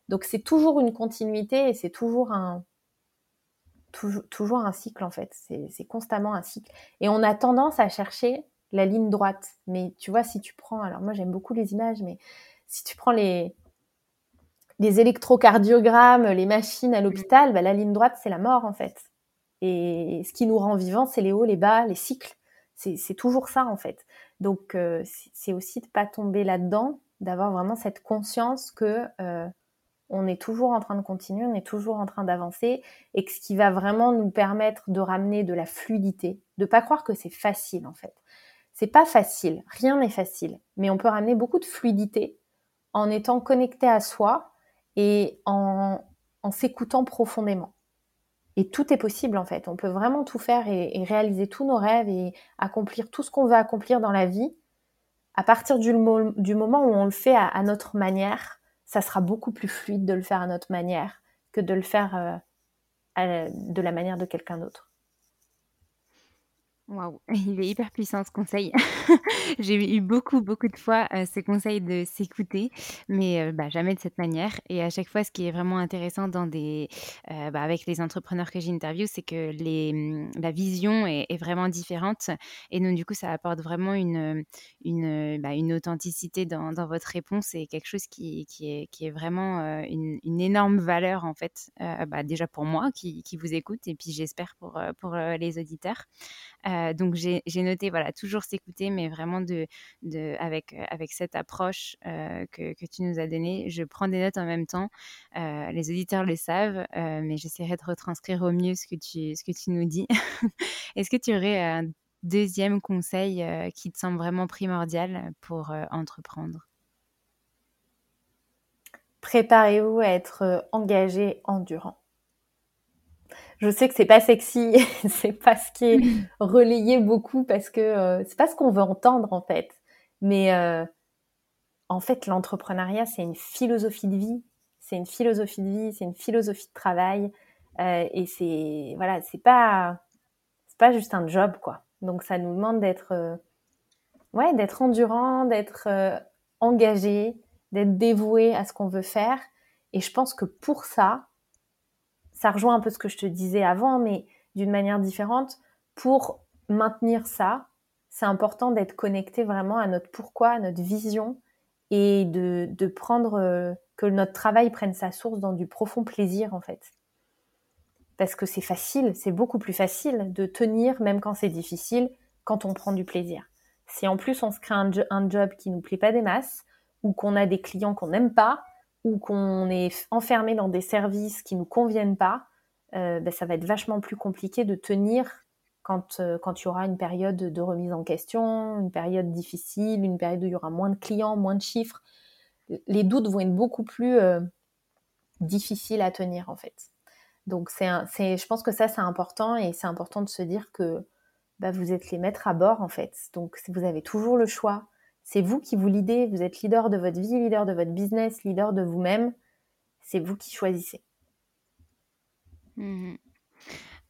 Donc c'est toujours une continuité et c'est toujours un toujours, un cycle en fait. C'est constamment un cycle. Et on a tendance à chercher la ligne droite. Mais tu vois, si tu prends, alors moi j'aime beaucoup les images, mais si tu prends les, électrocardiogrammes, les machines à l'hôpital, bah, la ligne droite, c'est la mort en fait. Et ce qui nous rend vivants, c'est les hauts, les bas, les cycles. C'est toujours ça en fait. Donc euh, c'est aussi de pas tomber là-dedans, d'avoir vraiment cette conscience que euh, on est toujours en train de continuer, on est toujours en train d'avancer, et que ce qui va vraiment nous permettre de ramener de la fluidité, de pas croire que c'est facile en fait. C'est pas facile, rien n'est facile, mais on peut ramener beaucoup de fluidité en étant connecté à soi et en, s'écoutant profondément. Et tout est possible en fait. On peut vraiment tout faire et, réaliser tous nos rêves et accomplir tout ce qu'on veut accomplir dans la vie à partir du, moment où on le fait à notre manière, ça sera beaucoup plus fluide de le faire à notre manière que de le faire euh, de la manière de quelqu'un d'autre. Waouh, il est hyper puissant ce conseil. J'ai eu beaucoup, beaucoup de fois euh, ce conseil de s'écouter, mais euh, bah, jamais de cette manière. Et à chaque fois, ce qui est vraiment intéressant dans euh, bah, avec les entrepreneurs que j'interviewe, c'est que mmh, la vision est, vraiment différente. Et donc, du coup, ça apporte vraiment une, bah, authenticité dans, votre réponse et quelque chose qui, est, vraiment une, énorme valeur, en fait, déjà pour moi qui, vous écoute et puis j'espère pour les auditeurs. Euh, donc j'ai noté, voilà, toujours s'écouter, mais vraiment de, avec, euh, avec cette approche euh, que, que, tu nous as donnée. Je prends des notes en même temps. les auditeurs le savent, mais j'essaierai de retranscrire au mieux ce que tu, ce que tu nous dis. Est-ce que tu aurais un deuxième conseil qui te semble vraiment primordial pour entreprendre? Préparez-vous à être engagé, endurant je sais que c'est pas sexy, c'est pas ce qui est relayé beaucoup parce que euh, c'est pas ce qu'on veut entendre en fait. Mais euh, en fait, l'entrepreneuriat, c'est une philosophie de vie. C'est une philosophie de vie, c'est une philosophie de travail. Euh, et c'est voilà, c'est pas c'est pas juste un job quoi. Donc ça nous demande d'être ouais, d'être endurant, d'être engagé, d'être dévoué à ce qu'on veut faire. Et je pense que pour ça, ça rejoint un peu ce que je te disais avant, mais d'une manière différente. Pour maintenir ça, c'est important d'être connecté vraiment à notre pourquoi, à notre vision, et de, prendre euh, que notre travail prenne sa source dans du profond plaisir en fait. Parce que c'est facile, c'est beaucoup plus facile de tenir même quand c'est difficile, quand on prend du plaisir. Si en plus on se crée un, un job qui nous plaît pas des masses, ou qu'on a des clients qu'on n'aime pas, ou qu'on est enfermé dans des services qui nous conviennent pas, euh, ben, ça va être vachement plus compliqué de tenir quand, euh, quand il y aura une période de remise en question, une période difficile, une période où il y aura moins de clients, moins de chiffres. Les doutes vont être beaucoup plus euh, difficiles à tenir en fait. Donc c'est, je pense que ça c'est important et c'est important de se dire que bah, vous êtes les maîtres à bord en fait. Donc vous avez toujours le choix c'est vous qui vous l'idez, vous êtes leader de votre vie, leader de votre business, leader de vous-même. C'est vous qui choisissez. Mmh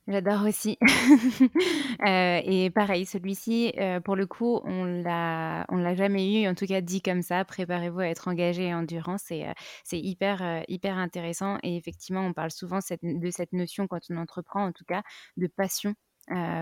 J'adore aussi. Euh, et pareil, celui-ci, euh, pour le coup, on l'a, on l'a jamais eu, en tout cas dit comme ça. Préparez-vous à être engagé et endurant. C'est, euh, c'est hyper, hyper intéressant. Et effectivement, on parle souvent de cette notion quand on entreprend, en tout cas, de passion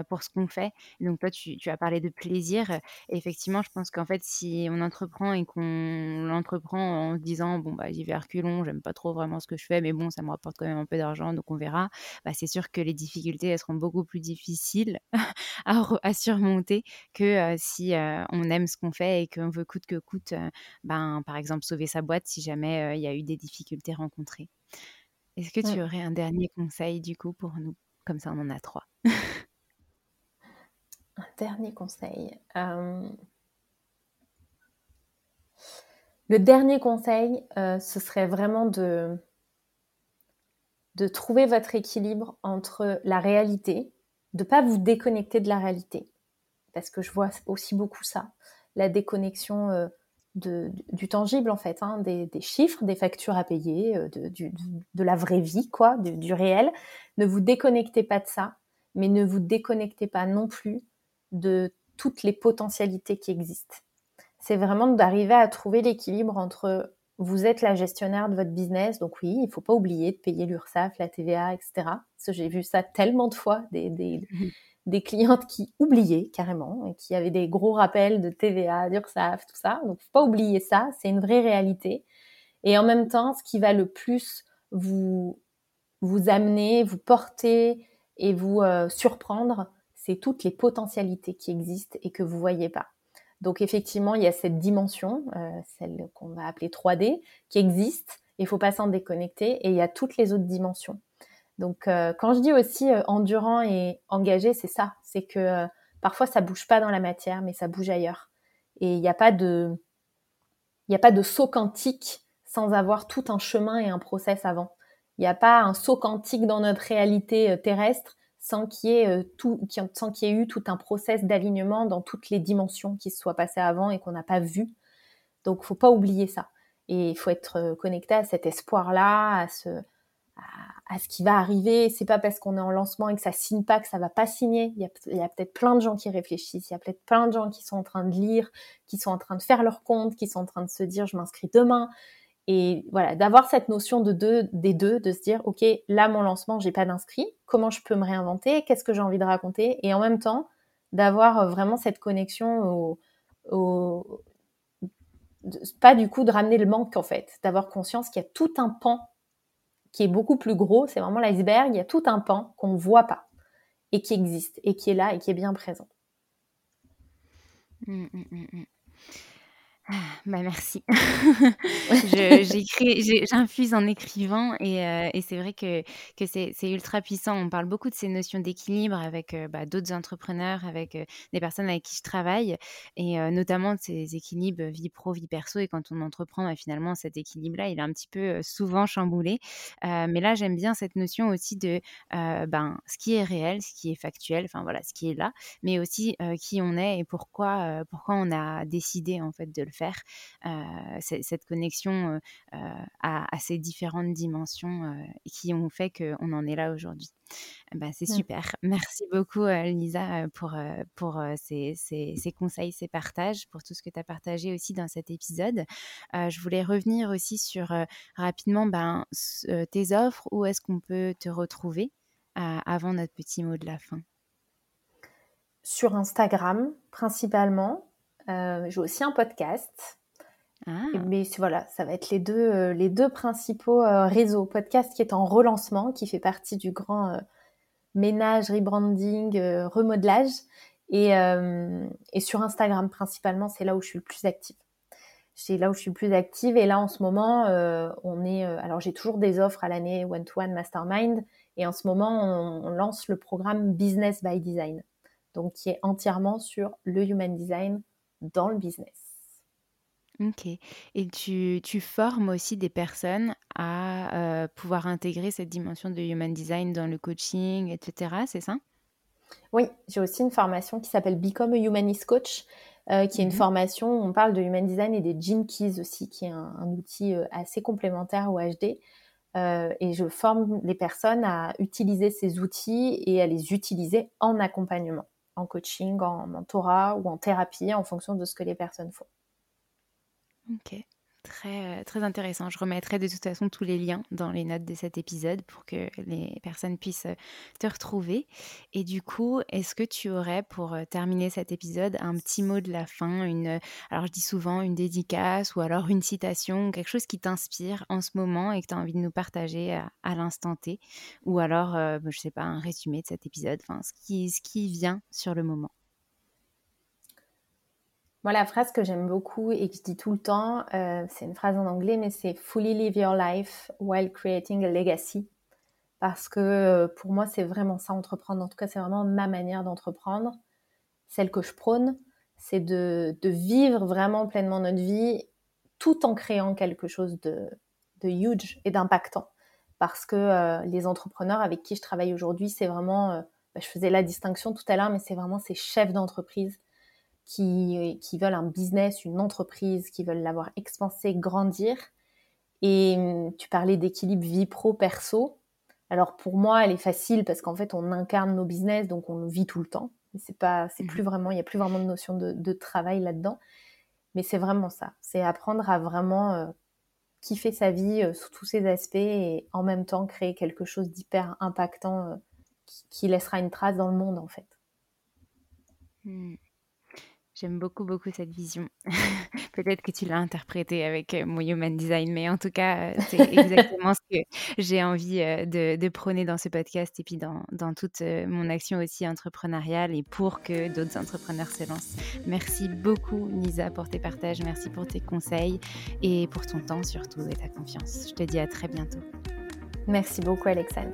pour ce qu'on fait. Donc toi, tu, as parlé de plaisir. Et effectivement, je pense qu'en fait, si on entreprend et qu'on l'entreprend en se disant bon bah j'y vais reculons, j'aime pas trop vraiment ce que je fais, mais bon, ça me rapporte quand même un peu d'argent, donc on verra. Bah, c'est sûr que les difficultés elles seront beaucoup plus difficiles à, surmonter que si on aime ce qu'on fait et qu'on veut coûte que coûte, ben par exemple sauver sa boîte si jamais il y a eu des difficultés rencontrées. Est-ce que tu aurais un dernier conseil du coup pour nous? Comme ça, on en a trois. Un dernier conseil. Euh, le dernier conseil, euh, ce serait vraiment de, trouver votre équilibre entre la réalité, de ne pas vous déconnecter de la réalité, parce que je vois aussi beaucoup ça, la déconnexion euh, du tangible en fait, hein, des, chiffres, des factures à payer, de, la vraie vie, quoi, du réel. Ne vous déconnectez pas de ça, mais ne vous déconnectez pas non plus de toutes les potentialités qui existent. C'est vraiment d'arriver à trouver l'équilibre entre vous êtes la gestionnaire de votre business, donc oui, il ne faut pas oublier de payer l'URSSAF, la TVA, etc. J'ai vu ça tellement de fois, des, mmh des clientes qui oubliaient carrément et qui avaient des gros rappels de TVA, d'URSSAF, tout ça. Donc, faut pas oublier ça, c'est une vraie réalité. Et en même temps, ce qui va le plus vous vous amener, vous porter et vous euh, surprendre, c'est toutes les potentialités qui existent et que vous voyez pas. Donc effectivement, il y a cette dimension, euh, celle qu'on va appeler 3D, qui existe. Il faut pas s'en déconnecter. Et il y a toutes les autres dimensions. Donc, euh, quand je dis aussi euh, endurant et engagé, c'est ça. C'est que parfois, ça bouge pas dans la matière, mais ça bouge ailleurs. Et il n'y a pas de, il n'y a pas de saut quantique sans avoir tout un chemin et un process avant. Il n'y a pas un saut quantique dans notre réalité terrestre sans qu'il y ait tout, sans y ait eu tout un process d'alignement dans toutes les dimensions qui se soient passées avant et qu'on n'a pas vu. Donc, faut pas oublier ça. Et il faut être connecté à cet espoir-là, à ce, à, ce qui va arriver. C'est pas parce qu'on est en lancement et que ça signe pas que ça va pas signer. Il y a, peut-être plein de gens qui réfléchissent. Il y a peut-être plein de gens qui sont en train de lire, qui sont en train de faire leur compte, qui sont en train de se dire je m'inscris demain. Et voilà, d'avoir cette notion de deux, des deux, de se dire ok, là mon lancement, j'ai pas d'inscrit. Comment je peux me réinventer? Qu'est-ce que j'ai envie de raconter? Et en même temps, d'avoir vraiment cette connexion au pas du coup de ramener le manque en fait, d'avoir conscience qu'il y a tout un pan qui est beaucoup plus gros, c'est vraiment l'iceberg, il y a tout un pan qu'on ne voit pas et qui existe et qui est là et qui est bien présent. Mmh, mmh, mmh, ah, bah merci. j'écris, j'infuse en écrivant et, euh, et c'est vrai que, que c'est, c'est ultra puissant. On parle beaucoup de ces notions d'équilibre avec euh, bah, d'autres entrepreneurs, avec euh, des personnes avec qui je travaille et notamment de ces équilibres vie pro, vie perso. Et quand on entreprend, bah, finalement, cet équilibre-là, il est un petit peu souvent chamboulé. mais là, j'aime bien cette notion aussi de ben, ce qui est réel, ce qui est factuel, enfin voilà, ce qui est là, mais aussi qui on est et pourquoi, pourquoi on a décidé en fait de le faire, cette connexion à, ces différentes dimensions qui ont fait qu'on en est là aujourd'hui. Bah, c'est mmh. super. Merci beaucoup, Lisa, pour, pour ces, ces, conseils, ces partages, pour tout ce que tu as partagé aussi dans cet épisode. je voulais revenir aussi sur rapidement ben, tes offres. Où est-ce qu'on peut te retrouver avant notre petit mot de la fin? Sur Instagram, principalement. Euh, j'ai aussi un podcast. Ah. Mais voilà, ça va être les deux, euh, les deux principaux euh, réseaux. Podcast qui est en relancement, qui fait partie du grand ménage, rebranding, remodelage. Et, et, sur Instagram principalement, c'est là où je suis le plus active. C'est là où je suis le plus active. Et là, en ce moment, on est. alors, j'ai toujours des offres à l'année one-to-one mastermind. Et en ce moment, on, on, lance le programme Business by Design. Donc, qui est entièrement sur le human design dans le business. Ok. Et tu, tu formes aussi des personnes à euh, pouvoir intégrer cette dimension de human design dans le coaching, etc. C'est ça? Oui, j'ai aussi une formation qui s'appelle Become a Humanist Coach, euh, qui est une mmh formation où on parle de human design et des gene keys aussi, qui est un, outil euh, assez complémentaire au HD. et je forme les personnes à utiliser ces outils et à les utiliser en accompagnement en coaching, en mentorat ou en thérapie en fonction de ce que les personnes font. Ok. Très, euh, très intéressant. Je remettrai de toute façon tous les liens dans les notes de cet épisode pour que les personnes puissent euh, te retrouver. Et du coup, est-ce que tu aurais pour euh, terminer cet épisode un petit mot de la fin, une, alors je dis souvent une dédicace ou alors une citation, quelque chose qui t'inspire en ce moment et que tu as envie de nous partager à, l'instant T, ou alors, je ne sais pas, un résumé de cet épisode, enfin ce qui, ce qui vient sur le moment. Moi, la phrase que j'aime beaucoup et que je dis tout le temps, euh, c'est une phrase en anglais, mais c'est Fully live your life while creating a legacy. Parce que euh, pour moi, c'est vraiment ça, entreprendre. En tout cas, c'est vraiment ma manière d'entreprendre. Celle que je prône, c'est de, vivre vraiment pleinement notre vie tout en créant quelque chose de, huge et d'impactant. Parce que euh, les entrepreneurs avec qui je travaille aujourd'hui, c'est vraiment, bah, je faisais la distinction tout à l'heure, mais c'est vraiment ces chefs d'entreprise qui, qui veulent un business, une entreprise, qui veulent l'avoir expansé, grandir. Et hum, tu parlais d'équilibre vie pro-perso. Alors pour moi, elle est facile parce qu'en fait, on incarne nos business, donc on vit tout le temps. C'est pas, c'est plus mhm. vraiment, il y a plus vraiment de notion de, travail là-dedans. Mais c'est vraiment ça. C'est apprendre à vraiment euh, kiffer sa vie euh, sous tous ses aspects et en même temps créer quelque chose d'hyper impactant euh, qui, laissera une trace dans le monde en fait. Hmm. J'aime beaucoup, beaucoup cette vision. Peut-être que tu l'as interprétée avec euh, mon human design, mais en tout cas, euh, c'est exactement ce que j'ai envie euh, de, prôner dans ce podcast et puis dans, dans toute mon action aussi entrepreneuriale et pour que d'autres entrepreneurs se lancent. Merci beaucoup, Nisa, pour tes partages. Merci pour tes conseils et pour ton temps surtout et ta confiance. Je te dis à très bientôt. Merci beaucoup, Alexandre.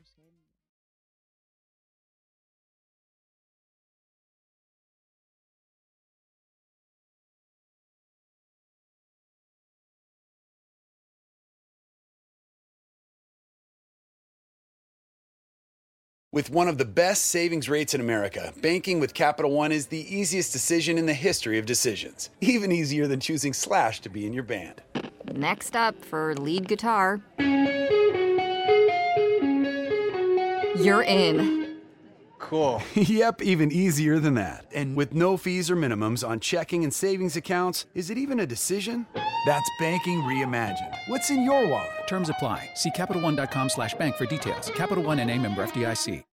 With one of the best savings rates in America, banking with Capital One is the easiest decision in the history of decisions. Even easier than choosing Slash to be in your band. Next up for lead guitar. You're in. Cool. yep, even easier than that. And with no fees or minimums on checking and savings accounts, is it even a decision? That's banking reimagined. What's in your wallet? Terms apply. See CapitalOne.com slash bank for details. Capital One and a member FDIC.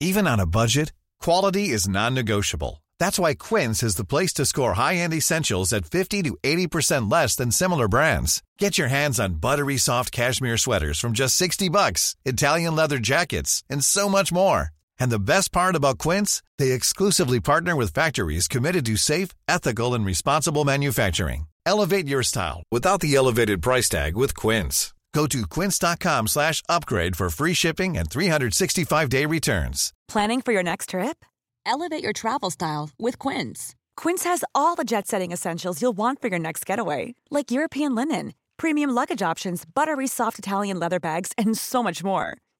Even on a budget, quality is non-negotiable. That's why Quince is the place to score high-end essentials at 50 to 80% less than similar brands. Get your hands on buttery soft cashmere sweaters from just 60 bucks, Italian leather jackets, and so much more. And the best part about Quince, they exclusively partner with factories committed to safe, ethical, and responsible manufacturing. Elevate your style without the elevated price tag with Quince. Go to quince.com slash upgrade for free shipping and 365-day returns. Planning for your next trip? Elevate your travel style with Quince. Quince has all the jet-setting essentials you'll want for your next getaway, like European linen, premium luggage options, buttery soft Italian leather bags, and so much more.